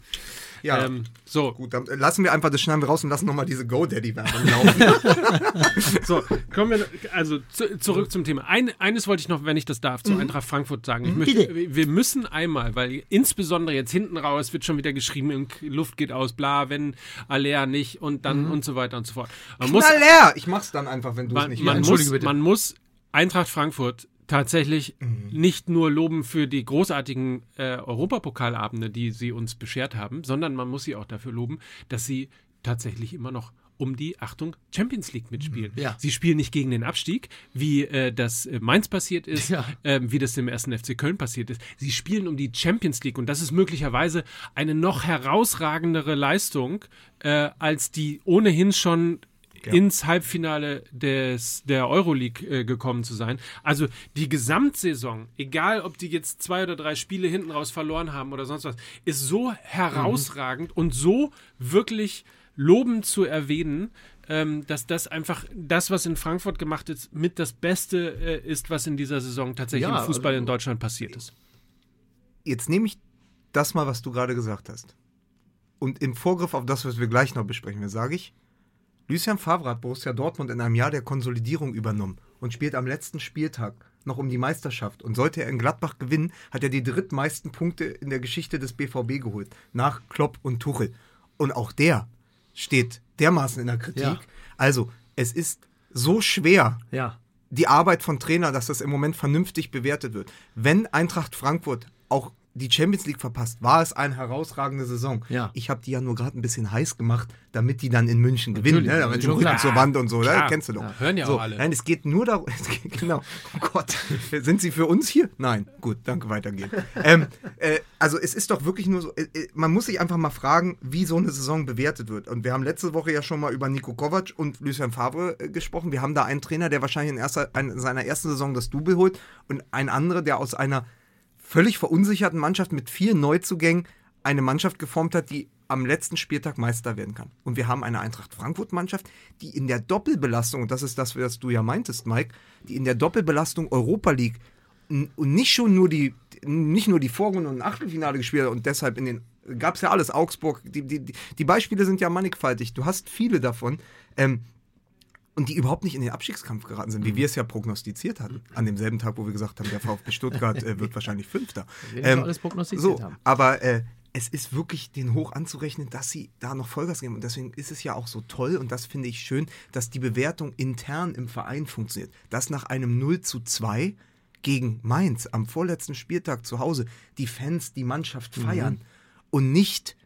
Ja, ähm, so. Gut, dann lassen wir einfach das schneiden wir raus und lassen nochmal diese GoDaddy-Werbung laufen. so, kommen wir also zu, zurück zum Thema. Ein, eines wollte ich noch, wenn ich das darf, zu mhm. Eintracht Frankfurt sagen. Ich mhm. möchte, wir müssen einmal, weil insbesondere jetzt hinten raus wird schon wieder geschrieben, Luft geht aus, bla, wenn Alea nicht und dann mhm. und so weiter und so fort. Man muss, leer! Ich mach's dann einfach, wenn du es nicht man muss, bitte. Man muss Eintracht Frankfurt tatsächlich mhm. nicht nur loben für die großartigen äh, Europapokalabende, die sie uns beschert haben, sondern man muss sie auch dafür loben, dass sie tatsächlich immer noch um die, Achtung, Champions League mitspielen. Mhm. Ja. Sie spielen nicht gegen den Abstieg, wie äh, das äh, Mainz passiert ist, ja. äh, wie das dem ersten FC Köln passiert ist. Sie spielen um die Champions League und das ist möglicherweise eine noch herausragendere Leistung äh, als die ohnehin schon ja. ins Halbfinale des, der Euroleague äh, gekommen zu sein. Also die Gesamtsaison, egal ob die jetzt zwei oder drei Spiele hinten raus verloren haben oder sonst was, ist so herausragend mhm. und so wirklich lobend zu erwähnen, ähm, dass das einfach das, was in Frankfurt gemacht ist, mit das Beste äh, ist, was in dieser Saison tatsächlich ja, im Fußball also, in Deutschland passiert ist. Jetzt nehme ich das mal, was du gerade gesagt hast. Und im Vorgriff auf das, was wir gleich noch besprechen, sage ich, Lucien Favre hat Borussia Dortmund in einem Jahr der Konsolidierung übernommen und spielt am letzten Spieltag noch um die Meisterschaft. Und sollte er in Gladbach gewinnen, hat er die drittmeisten Punkte in der Geschichte des BVB geholt, nach Klopp und Tuchel. Und auch der steht dermaßen in der Kritik. Ja. Also, es ist so schwer, ja. die Arbeit von Trainer, dass das im Moment vernünftig bewertet wird. Wenn Eintracht Frankfurt auch die Champions League verpasst, war es eine herausragende Saison. Ja. Ich habe die ja nur gerade ein bisschen heiß gemacht, damit die dann in München gewinnen. Natürlich, Ne? Damit schon Rücken zur Wand und so, ne? Kennst du doch. Ja, hören ja so, auch alle. Nein, es geht nur darum, genau, oh Gott, sind sie für uns hier? Nein, gut, danke, weitergehen. ähm, äh, also es ist doch wirklich nur so, äh, äh, man muss sich einfach mal fragen, wie so eine Saison bewertet wird. Und wir haben letzte Woche ja schon mal über Nico Kovac und Lucien Favre äh, gesprochen. Wir haben da einen Trainer, der wahrscheinlich in, erster, in seiner ersten Saison das Double holt und ein anderer, der aus einer völlig verunsicherten Mannschaft mit vielen Neuzugängen eine Mannschaft geformt hat, die am letzten Spieltag Meister werden kann. Und wir haben eine Eintracht Frankfurt-Mannschaft, die in der Doppelbelastung, und das ist das, was du ja meintest, Mike, die in der Doppelbelastung Europa League und nicht schon nur die, nicht nur die Vorrunde und Achtelfinale gespielt hat und deshalb in den, gab es ja alles, Augsburg, die, die, die- die Beispiele sind ja mannigfaltig, du hast viele davon. Ähm, und die überhaupt nicht in den Abstiegskampf geraten sind, wie wir es ja prognostiziert hatten. An demselben Tag, wo wir gesagt haben, der VfB Stuttgart äh, wird wahrscheinlich Fünfter. wir das alles prognostiziert so, haben. Aber äh, es ist wirklich den hoch anzurechnen, dass sie da noch Vollgas geben. Und deswegen ist es ja auch so toll und das finde ich schön, dass die Bewertung intern im Verein funktioniert. Dass nach einem 0 zu 2 gegen Mainz am vorletzten Spieltag zu Hause die Fans die Mannschaft feiern und nicht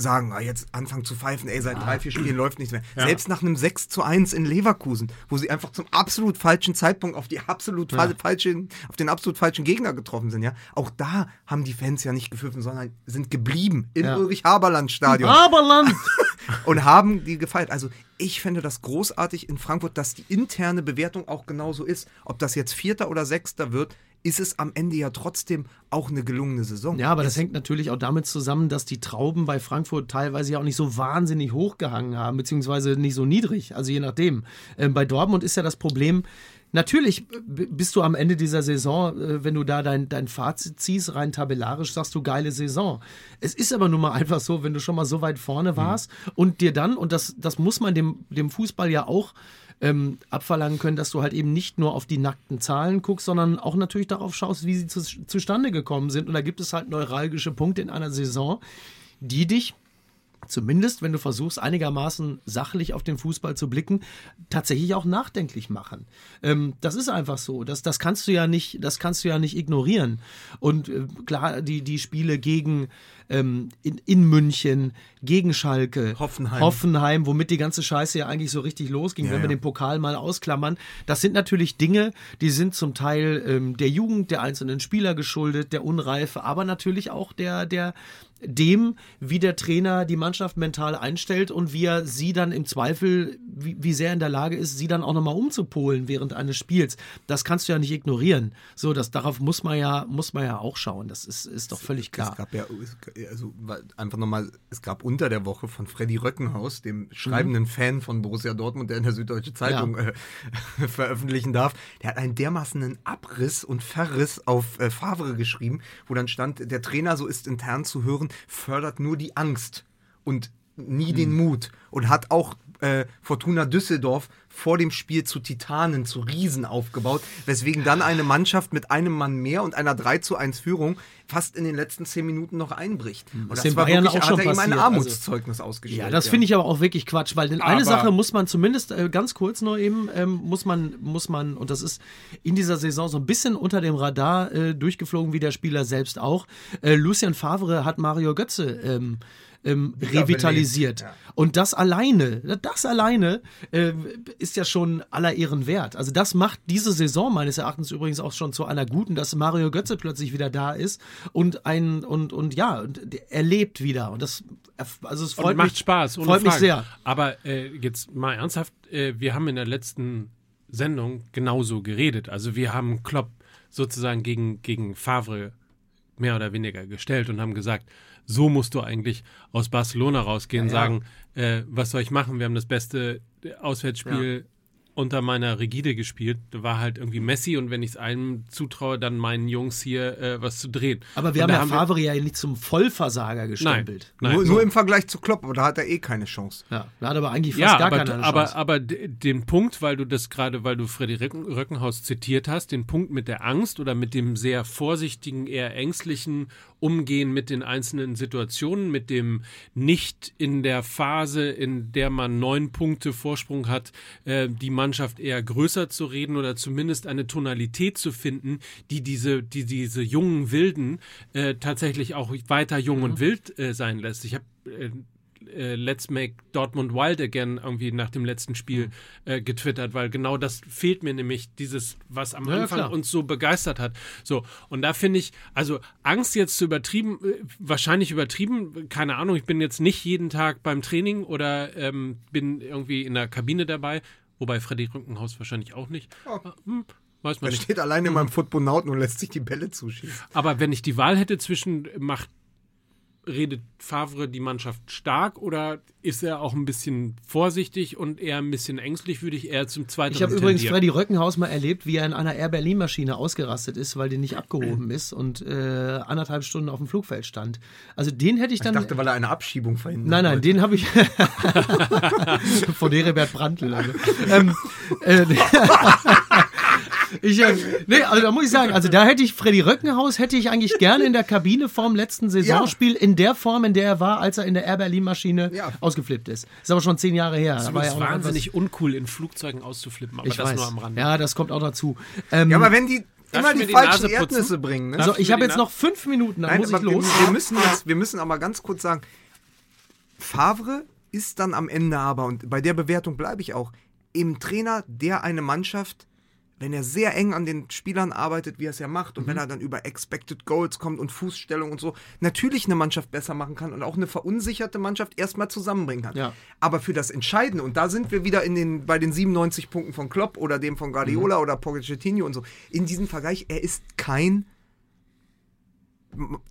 sagen, ah, jetzt anfangen zu pfeifen, ey, seit drei, vier Spielen läuft nichts mehr. Selbst nach einem 6 zu 1 in Leverkusen, wo sie einfach zum absolut falschen Zeitpunkt auf die absolut fal- falschen, auf den absolut falschen Gegner getroffen sind, ja. Auch da haben die Fans ja nicht gepfiffen, sondern sind geblieben im Ja. Ulrich-Haberland-Stadion Aberland! und haben die gefeiert. Also ich fände das großartig in Frankfurt, dass die interne Bewertung auch genauso ist. Ob das jetzt Vierter oder Sechster wird, ist es am Ende ja trotzdem auch eine gelungene Saison. Ja, aber das hängt natürlich auch damit zusammen, dass die Trauben bei Frankfurt teilweise ja auch nicht so wahnsinnig hochgehangen haben, beziehungsweise nicht so niedrig, also je nachdem. Ähm, bei Dortmund ist ja das Problem, natürlich b- bist du am Ende dieser Saison, äh, wenn du da dein, dein Fazit ziehst, rein tabellarisch, sagst du geile Saison. Es ist aber nun mal einfach so, wenn du schon mal so weit vorne warst und dir dann, und das, das muss man dem, dem Fußball ja auch ähm, abverlangen können, dass du halt eben nicht nur auf die nackten Zahlen guckst, sondern auch natürlich darauf schaust, wie sie zu, zustande gekommen sind. Und da gibt es halt neuralgische Punkte in einer Saison, die dich zumindest, wenn du versuchst, einigermaßen sachlich auf den Fußball zu blicken, tatsächlich auch nachdenklich machen. Ähm, das ist einfach so. Das, das kannst du ja nicht, das kannst du ja nicht ignorieren. Und äh, klar, die, die Spiele gegen ähm, in, in München, gegen Schalke, Hoffenheim. Hoffenheim, womit die ganze Scheiße ja eigentlich so richtig losging, Ja, wenn wir ja. den Pokal mal ausklammern. Das sind natürlich Dinge, die sind zum Teil ähm, der Jugend der einzelnen Spieler geschuldet, der Unreife, aber natürlich auch der, der, dem, wie der Trainer die Mannschaft mental einstellt und wie er sie dann im Zweifel, wie, wie sehr in der Lage ist, sie dann auch nochmal umzupolen während eines Spiels. Das kannst du ja nicht ignorieren. So, das, darauf muss man ja, muss man ja auch schauen. Das ist, ist doch völlig Es klar. gab ja, es- also weil- einfach nochmal, es gab unter der Woche von Freddy Röckenhaus, dem schreibenden Fan von Borussia Dortmund, der in der Süddeutsche Zeitung Ja. äh, veröffentlichen darf, der hat einen dermaßenen Abriss und Verriss auf äh, Favre geschrieben, wo dann stand, der Trainer, so ist intern zu hören, fördert nur die Angst und nie den Mut und hat auch äh, Fortuna Düsseldorf vor dem Spiel zu Titanen, zu Riesen aufgebaut, weswegen dann eine Mannschaft mit einem Mann mehr und einer 3 zu 1 Führung fast in den letzten 10 Minuten noch einbricht. Und ist den Bayern auch hat schon er ihm ein also- Armutszeugnis ausgestellt. Ja, das finde ich aber auch wirklich Quatsch, weil denn eine Sache muss man zumindest äh, ganz kurz noch eben, ähm, muss man, muss man, und das ist in dieser Saison so ein bisschen unter dem Radar äh, durchgeflogen, wie der Spieler selbst auch. Äh, Lucien Favre hat Mario Götze ähm, ähm, revitalisiert. Ja. Und das alleine, das alleine äh, ist ja schon aller Ehren wert. Also das macht diese Saison meines Erachtens übrigens auch schon zu einer guten, dass Mario Götze plötzlich wieder da ist und ein und und ja, und er lebt wieder und das also es freut und macht mich Spaß. Freut mich sehr. Aber äh, jetzt mal ernsthaft, äh, wir haben in der letzten Sendung genauso geredet. Also wir haben Klopp sozusagen gegen, gegen Favre mehr oder weniger gestellt und haben gesagt, so musst du eigentlich aus Barcelona rausgehen, Ja, ja. sagen, äh, was soll ich machen? Wir haben das beste Auswärtsspiel unter meiner Rigide gespielt. Da war halt irgendwie Messi und wenn ich es einem zutraue, dann meinen Jungs hier äh, was zu drehen. Aber wir Und haben ja Favre ja nicht zum Vollversager gestempelt. Nein, nur, so. nur im Vergleich zu Klopp, aber da hat er eh keine Chance. Ja, da hat aber eigentlich fast Ja, gar aber, keine Chance. aber, aber den Punkt, weil du das gerade, weil du Freddy Röcken, Röckenhaus zitiert hast, den Punkt mit der Angst oder mit dem sehr vorsichtigen, eher ängstlichen umgehen mit den einzelnen Situationen, mit dem nicht in der Phase, in der man neun Punkte Vorsprung hat, äh, die Mannschaft eher größer zu reden oder zumindest eine Tonalität zu finden, die diese, die diese jungen Wilden äh, tatsächlich auch weiter jung mhm. und wild äh, sein lässt. Ich habe äh, Let's Make Dortmund Wild Again irgendwie nach dem letzten Spiel mhm. äh, getwittert, weil genau das fehlt mir nämlich, dieses, was am ja, Anfang klar. uns so begeistert hat. So, und da finde ich, also Angst jetzt zu übertrieben, äh, wahrscheinlich übertrieben, keine Ahnung, ich bin jetzt nicht jeden Tag beim Training oder ähm, bin irgendwie in der Kabine dabei, wobei Freddy Rückenhaus wahrscheinlich auch nicht. Oh. Hm, weiß man er nicht. steht alleine in meinem Football-Nauten und lässt sich die Bälle zuschießen. Aber wenn ich die Wahl hätte zwischen macht redet Favre die Mannschaft stark oder ist er auch ein bisschen vorsichtig und eher ein bisschen ängstlich, würde ich eher zum zweiten Ich habe übrigens Freddy Röckenhaus mal erlebt, wie er in einer Air Berlin Maschine ausgerastet ist, weil die nicht abgehoben ist und äh, anderthalb Stunden auf dem Flugfeld stand. Also den hätte ich dann. Ich dachte, weil er eine Abschiebung verhindert. Nein, nein, wollte. den habe ich von Deribert Brandl. Also. ähm, äh, ich, äh, nee, also da muss ich sagen, also da hätte ich Freddy Röckenhaus hätte ich eigentlich gerne in der Kabine vorm letzten Saisonspiel ja. in der Form, in der er war, als er in der Air Berlin Maschine ja. ausgeflippt ist. Ist aber schon zehn Jahre her. Das war ja wahnsinnig uncool, in Flugzeugen auszuflippen, aber ich das weiß. nur am Rande. Ja, das kommt auch dazu. Ähm, ja, aber wenn die immer die, die falschen Erdnüsse bringen. Ne? So, ich habe jetzt noch fünf Minuten, dann Nein, muss ich los. Wir, wir, müssen jetzt, wir müssen aber ganz kurz sagen, Favre ist dann am Ende aber, und bei der Bewertung bleibe ich auch, im Trainer, der eine Mannschaft wenn er sehr eng an den Spielern arbeitet, wie er es ja macht, und mhm. wenn er dann über Expected Goals kommt und Fußstellung und so, natürlich eine Mannschaft besser machen kann und auch eine verunsicherte Mannschaft erstmal zusammenbringen kann. Ja. Aber für das Entscheidende, und da sind wir wieder in den, bei den 97 Punkten von Klopp oder dem von Guardiola mhm. oder Pochettino und so, in diesem Vergleich, er ist kein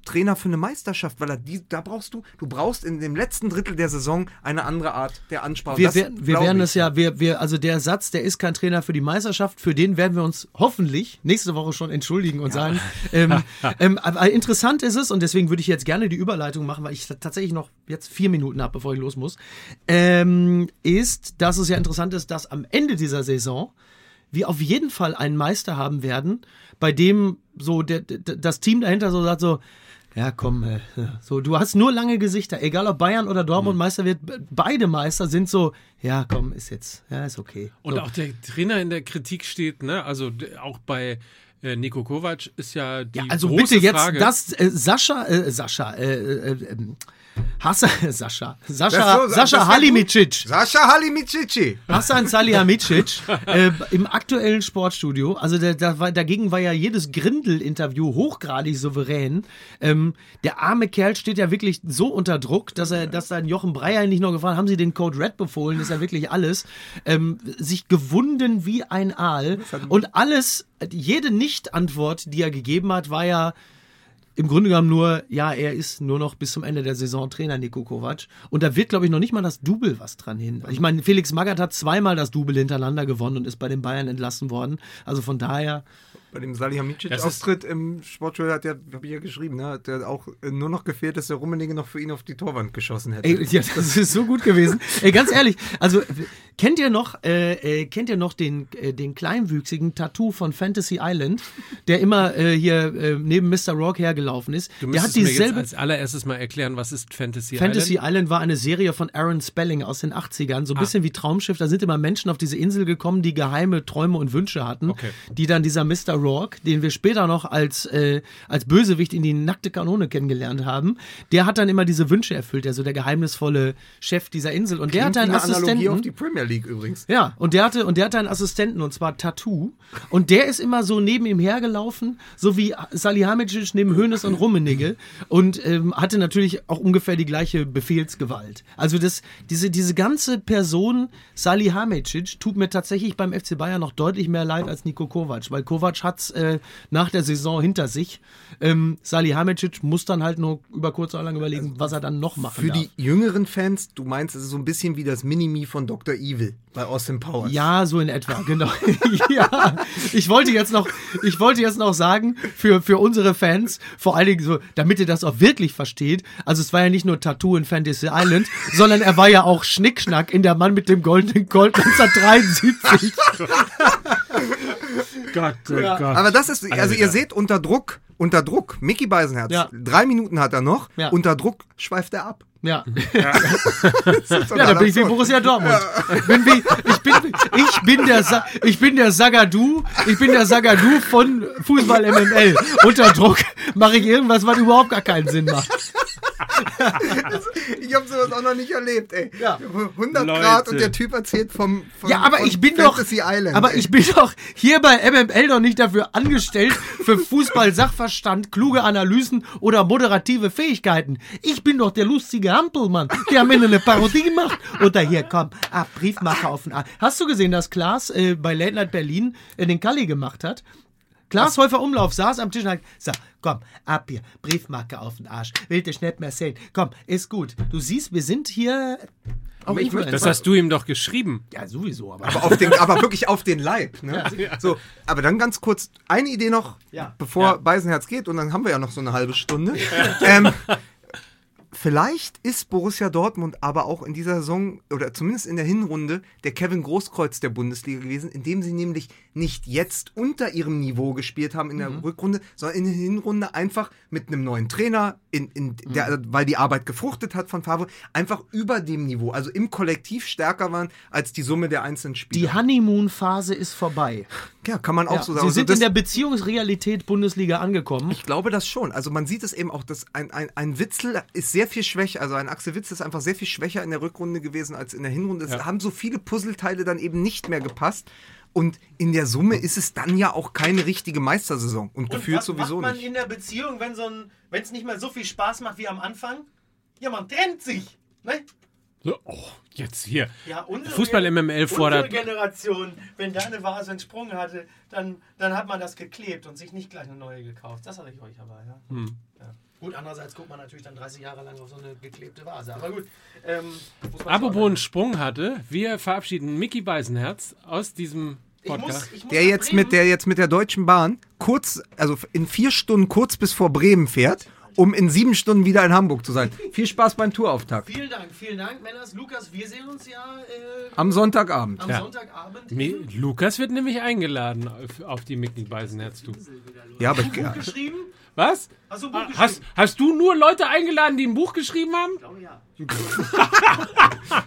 Trainer für eine Meisterschaft, weil er die, da brauchst du, du brauchst in dem letzten Drittel der Saison eine andere Art der Ansprache. Wir, wir, wir werden es ja, wir, wir, also der Satz, der ist kein Trainer für die Meisterschaft, für den werden wir uns hoffentlich nächste Woche schon entschuldigen und ja. sagen, ähm, ähm, aber interessant ist es, und deswegen würde ich jetzt gerne die Überleitung machen, weil ich tatsächlich noch jetzt vier Minuten habe, bevor ich los muss, ähm, ist, dass es ja interessant ist, dass am Ende dieser Saison wir auf jeden Fall einen Meister haben werden, bei dem so der, der, das Team dahinter so sagt so, ja, komm, äh, so, du hast nur lange Gesichter, egal ob Bayern oder Dortmund mhm. Meister wird, beide Meister sind so, ja, komm, ist jetzt, ja, ist okay. Und so. auch der Trainer in der Kritik steht, ne, also auch bei äh, Nico Kovac ist ja die ja, also große bitte jetzt Frage. das äh, Sascha äh, Sascha äh, äh, ähm, Hassan, Sascha, Sascha, so, Sascha Halimicic. Sascha Halimicic. Hassan Salihamidzic äh, im aktuellen Sportstudio. Also der, der war, dagegen war ja jedes Grindel-Interview hochgradig souverän. Ähm, der arme Kerl steht ja wirklich so unter Druck, dass er, dass dann Jochen Breyer nicht nur gefragt, haben Sie den Code Red befohlen? ist ja wirklich alles. Ähm, sich gewunden wie ein Aal. Und alles, jede Nicht-Antwort, die er gegeben hat, war ja im Grunde genommen nur, ja, er ist nur noch bis zum Ende der Saison Trainer, Nico Kovac. Und da wird, glaube ich, noch nicht mal das Double was dran hin. Ich meine, Felix Magath hat zweimal das Double hintereinander gewonnen und ist bei den Bayern entlassen worden. Also von daher bei dem Salihamidzic-Auftritt im Sportschule hat er, habe ich ja geschrieben, ne, hat er auch nur noch gefehlt, dass der Rummenigge noch für ihn auf die Torwand geschossen hätte. Ey, ja, das ist so gut gewesen. Ey, ganz ehrlich, also kennt ihr noch, äh, äh, kennt ihr noch den, äh, den kleinwüchsigen Tattoo von Fantasy Island, der immer äh, hier äh, neben Mr. Rock hergelaufen ist? Du der hat dieselbe, mir jetzt als allererstes mal erklären, was ist Fantasy, Fantasy Island? Fantasy Island war eine Serie von Aaron Spelling aus den 80ern, so ein ah. bisschen wie Traumschiff. Da sind immer Menschen auf diese Insel gekommen, die geheime Träume und Wünsche hatten, okay. die dann dieser Mr. Rock, den wir später noch als, äh, als Bösewicht in die nackte Kanone kennengelernt haben, der hat dann immer diese Wünsche erfüllt, also der geheimnisvolle Chef dieser Insel. Und Klingt der hatte einen Assistenten. Analogie auf die Premier League übrigens. Ja, und der hatte, und der hatte einen Assistenten, und zwar Tattoo. Und der ist immer so neben ihm hergelaufen, so wie Salihamidzic neben Hönes und Rummenigge. Und ähm, hatte natürlich auch ungefähr die gleiche Befehlsgewalt. Also das, diese, diese ganze Person, Salihamidzic, tut mir tatsächlich beim FC Bayern noch deutlich mehr leid als Nico Kovac, weil Kovac hat's äh, nach der Saison hinter sich. Ähm, Salihamidzic muss dann halt nur über kurz oder lang überlegen, also, was er dann noch machen Für darf. die jüngeren Fans, du meinst, es ist so ein bisschen wie das Minimi von Dr. Evil bei Austin Powers. Ja, so in etwa, genau. ja, ich wollte jetzt noch, ich wollte jetzt noch sagen, für, für unsere Fans, vor allen Dingen so, damit ihr das auch wirklich versteht, also es war ja nicht nur Tattoo in Fantasy Island, sondern er war ja auch Schnickschnack in der Mann mit dem goldenen Gold 1973. Gott, oh Ja. Gott. Aber das ist, also ihr seht unter Druck, unter Druck, Mickey Beisenherz, Ja. drei Minuten hat er noch, Ja. unter Druck schweift er ab. Ja. ja, Ja, da bin ich wie Borussia Dortmund. Ich bin wie, ich bin, ich bin der, Sa ich bin der Sagadu, ich bin der Sagadu von Fußball MML. Unter Druck mache ich irgendwas, was überhaupt gar keinen Sinn macht. Ich habe sowas auch noch nicht erlebt, ey. Ja. 100 Leute. Grad und der Typ erzählt vom, vom Ja, aber ich bin doch, Fantasy Island. aber ey. ich bin doch hier bei MML doch nicht dafür angestellt für Fußball-Sachverstand, kluge Analysen oder moderative Fähigkeiten. Ich bin doch der lustige Hampelmann, der am Ende eine Parodie macht. Oder hier, komm, ab, Briefmarke auf den Arm. Hast du gesehen, dass Klaas äh, bei Late Night Berlin äh, den Kalli gemacht hat? Klaas Häufer Umlauf saß am Tisch und hat so, komm, ab hier, Briefmarke auf den Arsch. Will dich nicht mehr sehen. Komm, ist gut. Du siehst, wir sind hier auch ich möchte- das hast du ihm doch geschrieben. Ja, sowieso, aber. aber, auf den, aber wirklich auf den Leib. Ne? So, aber dann ganz kurz, eine Idee noch, Ja. bevor Ja. Beisenherz geht, und dann haben wir ja noch so eine halbe Stunde. ähm, vielleicht ist Borussia Dortmund aber auch in dieser Saison, oder zumindest in der Hinrunde, der Kevin Großkreuz der Bundesliga gewesen, indem sie nämlich nicht jetzt unter ihrem Niveau gespielt haben in der Rückrunde, sondern in der Hinrunde einfach mit einem neuen Trainer, in, in der, weil die Arbeit gefruchtet hat von Favre, einfach über dem Niveau, also im Kollektiv stärker waren als die Summe der einzelnen Spieler. Die Honeymoon-Phase ist vorbei. Ja, kann man auch Ja, so Sie sagen. Also sind das, in der Beziehungsrealität Bundesliga angekommen. ich glaube das schon. Also man sieht es eben auch, dass ein, ein, ein Witzel ist sehr viel schwächer, also ein Axel Witzel ist einfach sehr viel schwächer in der Rückrunde gewesen als in der Hinrunde. Es Ja. haben so viele Puzzleteile dann eben nicht mehr gepasst. Und in der Summe ist es dann ja auch keine richtige Meistersaison. Und, gefühlt sowieso nicht. in der Beziehung, wenn so es nicht mehr so viel Spaß macht wie am Anfang? Ja, man trennt sich. Ne? So, oh, jetzt hier. Ja, unsere, Fußball MML fordert. Unsere Generation, wenn da eine Vase einen Sprung hatte, dann, dann hat man das geklebt und sich nicht gleich eine neue gekauft. Das hatte ich euch aber, ja. Hm. Gut, andererseits guckt man natürlich dann 30 Jahre lang auf so eine geklebte Vase. Aber gut. Ähm, Apropos einen Sprung hatte, wir verabschieden Mickey Beisenherz aus diesem ich muss, Podcast. ich muss Der jetzt mit der jetzt mit der Deutschen Bahn kurz, also in vier Stunden kurz bis vor Bremen fährt, um in sieben Stunden wieder in Hamburg zu sein. Viel Spaß beim Tourauftakt. Vielen Dank, vielen Dank, Männers. Lukas, wir sehen uns ja äh, Am Sonntagabend. am Ja. Sonntagabend. Lukas wird nämlich eingeladen auf, auf die Mickey Beisenherz. Du. Ja, aber ich, geschrieben? Was? Hast du ein Buch Ah, geschrieben? Hast, hast du nur Leute eingeladen, die ein Buch geschrieben haben? Oh ja.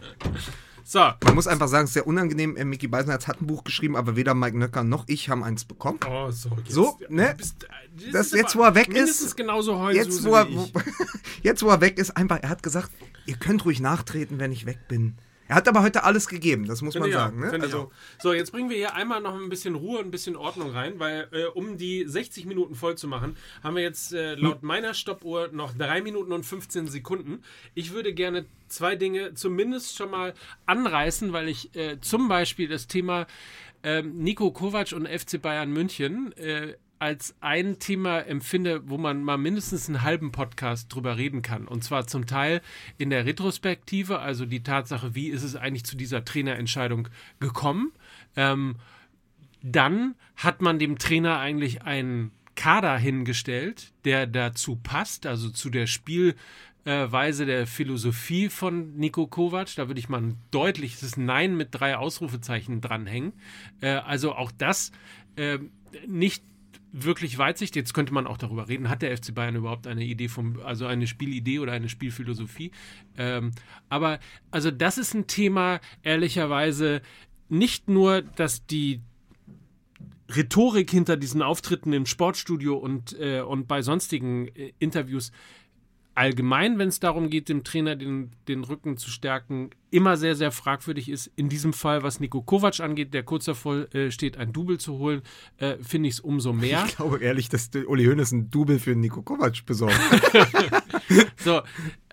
So, man muss einfach sagen, es ist sehr unangenehm. Äh, Mickey Beisenherz hat ein Buch geschrieben, aber weder Mike Nöcker noch ich haben eins bekommen. oh, so, jetzt, So, ne? bist, äh, Das ist jetzt, wo er weg ist, genauso Jetzt wo, er, ich. jetzt, wo er weg ist, einfach, er hat gesagt, ihr könnt ruhig nachtreten, wenn ich weg bin. Er hat aber heute alles gegeben, das muss man ich sagen. Ne? Also. So, jetzt bringen wir hier einmal noch ein bisschen Ruhe und ein bisschen Ordnung rein, weil äh, um die 60 Minuten voll zu machen, haben wir jetzt äh, laut meiner Stoppuhr noch 3 Minuten und 15 Sekunden. Ich würde gerne zwei Dinge zumindest schon mal anreißen, weil ich äh, zum Beispiel das Thema ähm, Nico Kovac und FC Bayern München äh, als ein Thema empfinde, wo man mal mindestens einen halben Podcast drüber reden kann. Und zwar zum Teil in der Retrospektive, also die Tatsache, wie ist es eigentlich zu dieser Trainerentscheidung gekommen. Ähm, dann hat man dem Trainer eigentlich einen Kader hingestellt, der dazu passt, also zu der Spielweise der Philosophie von Nico Kovac. Da würde ich mal ein deutliches Nein mit drei Ausrufezeichen dranhängen. Äh, also auch das äh, nicht wirklich Weitsicht. Jetzt könnte man auch darüber reden, hat der FC Bayern überhaupt eine Idee vom, also eine Spielidee oder eine Spielphilosophie? Ähm, aber also das ist ein Thema, ehrlicherweise, nicht nur, dass die Rhetorik hinter diesen Auftritten im Sportstudio und, äh, und bei sonstigen äh, Interviews allgemein, wenn es darum geht, dem Trainer den, den Rücken zu stärken, immer sehr, sehr fragwürdig ist. In diesem Fall, was Nico Kovac angeht, der kurz davor äh, steht, ein Double zu holen, äh, finde ich es umso mehr. ich glaube ehrlich, dass Uli Hoeneß ein Double für Nico Kovac besorgt. So,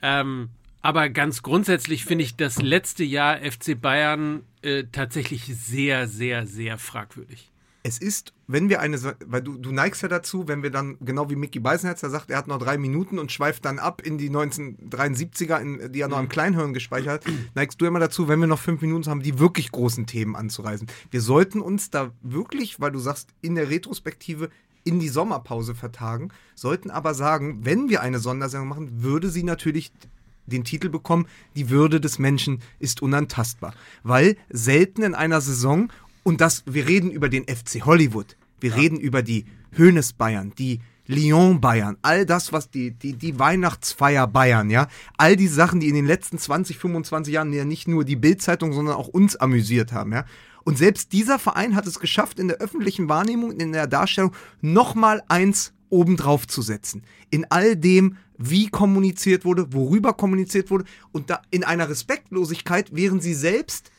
ähm, aber ganz grundsätzlich finde ich das letzte Jahr FC Bayern äh, tatsächlich sehr, sehr, sehr fragwürdig. Es ist, wenn wir eine, weil du, du neigst ja dazu, wenn wir dann, genau wie Mickey Beisenherz, der sagt, er hat noch drei Minuten und schweift dann ab in die 1973er, in, die er noch im Kleinhirn gespeichert hat, neigst du immer dazu, wenn wir noch fünf Minuten haben, die wirklich großen Themen anzureißen. Wir sollten uns da wirklich, weil du sagst, in der Retrospektive in die Sommerpause vertagen, sollten aber sagen, wenn wir eine Sondersendung machen, würde sie natürlich den Titel bekommen, die Würde des Menschen ist unantastbar. Weil selten in einer Saison Und das, wir reden über den FC Hollywood. Wir reden über die Hönes Bayern, die Lyon Bayern, all das, was die, die, die Weihnachtsfeier Bayern, ja, all die Sachen, die in den letzten 20, 25 Jahren ja nicht nur die Bildzeitung, sondern auch uns amüsiert haben, ja. Und selbst dieser Verein hat es geschafft, in der öffentlichen Wahrnehmung, in der Darstellung nochmal eins obendrauf zu setzen. In all dem, wie kommuniziert wurde, worüber kommuniziert wurde und da in einer Respektlosigkeit, während sie selbst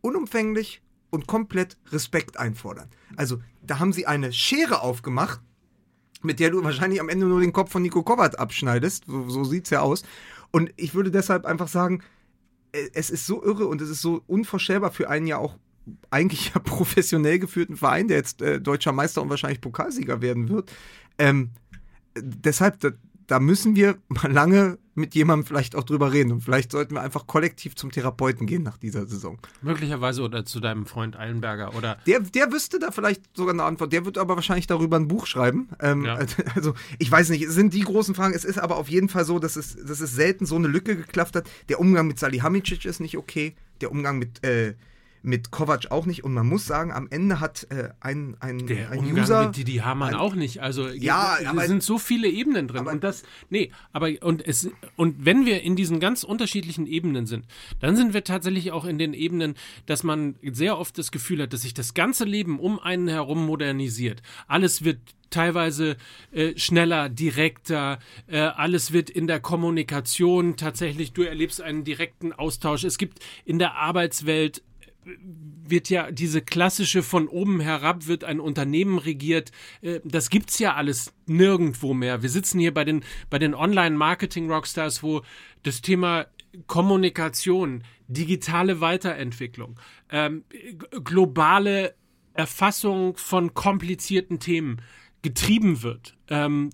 unumfänglich und komplett Respekt einfordern. Also da haben sie eine Schere aufgemacht, mit der du wahrscheinlich am Ende nur den Kopf von Nico Kovac abschneidest. So, so sieht es ja aus. Und ich würde deshalb einfach sagen, äh, es ist so irre und es ist so unvorstellbar für einen ja auch eigentlich ja professionell geführten Verein, der jetzt äh, deutscher Meister und wahrscheinlich Pokalsieger werden wird. Ähm, deshalb, da, müssen wir mal lange mit jemandem vielleicht auch drüber reden. Und vielleicht sollten wir einfach kollektiv zum Therapeuten gehen nach dieser Saison. Möglicherweise oder zu deinem Freund Eilenberger oder. Der, der wüsste da vielleicht sogar eine Antwort. Der wird aber wahrscheinlich darüber ein Buch schreiben. Ähm, Ja. Also, ich weiß nicht, es sind die großen Fragen. Es ist aber auf jeden Fall so, dass es, dass es selten so eine Lücke geklafft hat. Der Umgang mit Salihamidzic ist nicht okay. Der Umgang mit. Äh, mit Kovac auch nicht und man muss sagen, am Ende hat äh, ein, ein, Der ein Umgang User mit Didi Hamann auch nicht. Also Ja, es aber- sind so viele Ebenen drin. aber- und das, nee, aber und es und wenn wir in diesen ganz unterschiedlichen Ebenen sind, dann sind wir tatsächlich auch in den Ebenen, dass man sehr oft das Gefühl hat, dass sich das ganze Leben um einen herum modernisiert. Alles wird teilweise äh, schneller, direkter, äh, alles wird in der Kommunikation tatsächlich, du erlebst einen direkten Austausch. Es gibt in der Arbeitswelt wird ja diese klassische von oben herab wird ein Unternehmen regiert. Äh, Das gibt's ja alles nirgendwo mehr. Wir sitzen hier bei den, bei den Online-Marketing-Rockstars, wo das Thema Kommunikation, digitale Weiterentwicklung, ähm, globale Erfassung von komplizierten Themen getrieben wird. Ähm,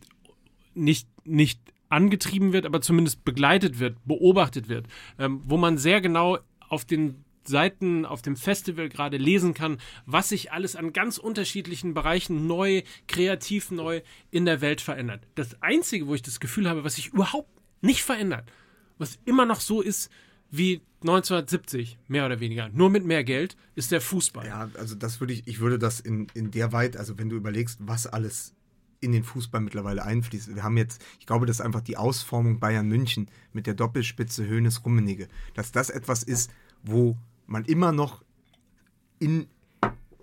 nicht, nicht angetrieben wird, aber zumindest begleitet wird, beobachtet wird, ähm, wo man sehr genau auf den Seiten auf dem Festival gerade lesen kann, was sich alles an ganz unterschiedlichen Bereichen neu, kreativ neu in der Welt verändert. Das Einzige, wo ich das Gefühl habe, was sich überhaupt nicht verändert, was immer noch so ist wie 1970, mehr oder weniger, nur mit mehr Geld, ist der Fußball. Ja, also das würde ich, ich würde das in, in der Weit, also wenn du überlegst, was alles in den Fußball mittlerweile einfließt. Wir haben jetzt, ich glaube, das ist einfach die Ausformung Bayern München mit der Doppelspitze Höhnes Rummenigge, dass das etwas ist, wo man immer noch in,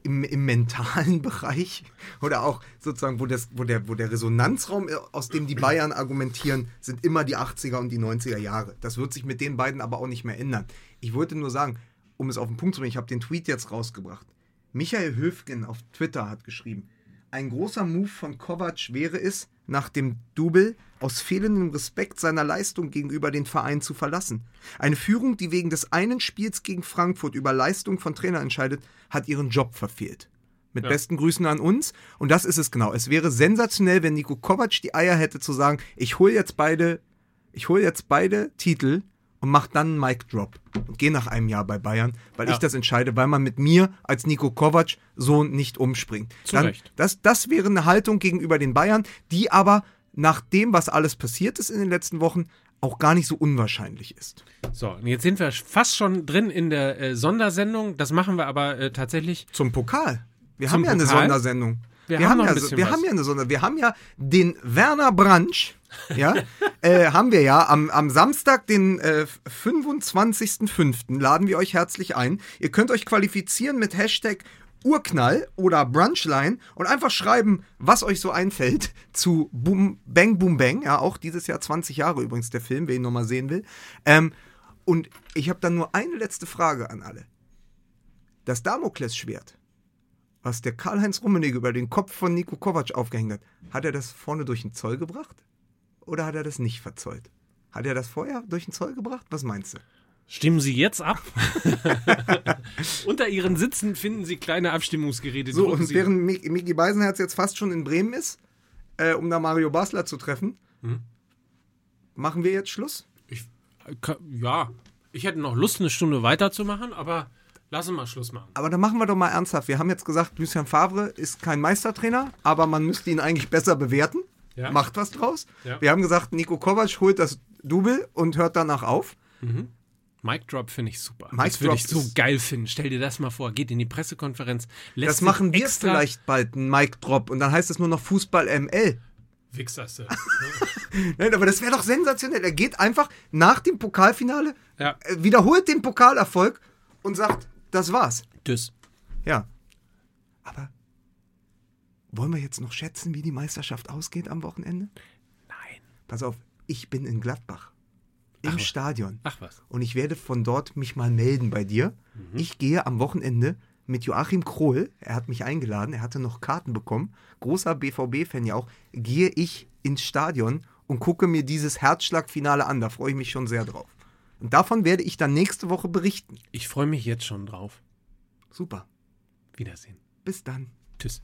im, im mentalen Bereich oder auch sozusagen, wo, das, wo, der, wo der Resonanzraum, äh, aus dem die Bayern argumentieren, sind immer die 80er und die 90er Jahre. Das wird sich mit den beiden aber auch nicht mehr ändern. Ich wollte nur sagen, um es auf den Punkt zu bringen, ich habe den Tweet jetzt rausgebracht. Michael Höfgen auf Twitter hat geschrieben, ein großer Move von Kovac wäre es, nach dem Double aus fehlendem Respekt seiner Leistung gegenüber den Verein zu verlassen. Eine Führung, die wegen des einen Spiels gegen Frankfurt über Leistung von Trainer entscheidet, hat ihren Job verfehlt. Mit besten Grüßen an uns. Und das ist es genau. Es wäre sensationell, wenn Nico Kovac die Eier hätte zu sagen, ich hole jetzt beide, ich hole jetzt beide Titel und mach dann einen Mic Drop und gehe nach einem Jahr bei Bayern, weil Ja. ich das entscheide, weil man mit mir als Nico Kovac so nicht umspringt. Zu dann, Recht. Das, das wäre eine Haltung gegenüber den Bayern, die aber nach dem, was alles passiert ist in den letzten Wochen, auch gar nicht so unwahrscheinlich ist. So, und jetzt sind wir fast schon drin in der äh, Sondersendung. Das machen wir aber äh, tatsächlich Zum Pokal. Wir Zum haben ja eine Pokal? Sondersendung. Wir haben noch ja, wir was. haben ja eine Sonder. Wir haben ja den Werner Branch, ja, äh, haben wir ja am, am Samstag, den äh, 25.05. laden wir euch herzlich ein. Ihr könnt euch qualifizieren mit Hashtag Urknall oder Brunchline und einfach schreiben, was euch so einfällt zu Boom, Bang Boom Bang. Ja, auch dieses Jahr 20 Jahre übrigens der Film, wer ihn nochmal sehen will. Ähm, und ich habe dann nur eine letzte Frage an alle. Das Damoklesschwert, was der Karl-Heinz Rummenigge über den Kopf von Nico Kovac aufgehängt hat, hat er das vorne durch den Zoll gebracht? Oder hat er das nicht verzollt? Hat er das vorher durch den Zoll gebracht? Was meinst du? Stimmen Sie jetzt ab. Unter Ihren Sitzen finden Sie kleine Abstimmungsgeräte. So, und während Mi- Miki Beisenherz jetzt fast schon in Bremen ist, äh, um da Mario Basler zu treffen, Mhm. machen wir jetzt Schluss? ich, äh, ja, ich hätte noch Lust, eine Stunde weiterzumachen, aber lassen wir Schluss machen. Aber dann machen wir doch mal ernsthaft. Wir haben jetzt gesagt, Lucien Favre ist kein Meistertrainer, aber man müsste ihn eigentlich besser bewerten. Ja. Macht was draus. Ja. Wir haben gesagt, Nico Kovac holt das Double und hört danach auf. Mic Drop finde ich super. Mic das würde Drop ich so geil finden. Stell dir das mal vor. Geht in die Pressekonferenz. Lässt Das machen wir vielleicht bald, ein Mic Drop. Und dann heißt es nur noch Fußball ML. Wichserste. Nein, aber das wäre doch sensationell. Er geht einfach nach dem Pokalfinale, ja. äh, wiederholt den Pokalerfolg und sagt, das war's. Tschüss. Ja. Aber wollen wir jetzt noch schätzen, wie die Meisterschaft ausgeht am Wochenende? Nein. Pass auf, ich bin in Gladbach. Im Ach. Stadion. Ach was. Und ich werde von dort mich mal melden bei dir. Ich gehe am Wochenende mit Joachim Krohl, er hat mich eingeladen, er hatte noch Karten bekommen, großer BVB-Fan ja auch, gehe ich ins Stadion und gucke mir dieses Herzschlagfinale an. Da freue ich mich schon sehr drauf. Und davon werde ich dann nächste Woche berichten. Ich freue mich jetzt schon drauf. Super. Wiedersehen. Bis dann. Tschüss.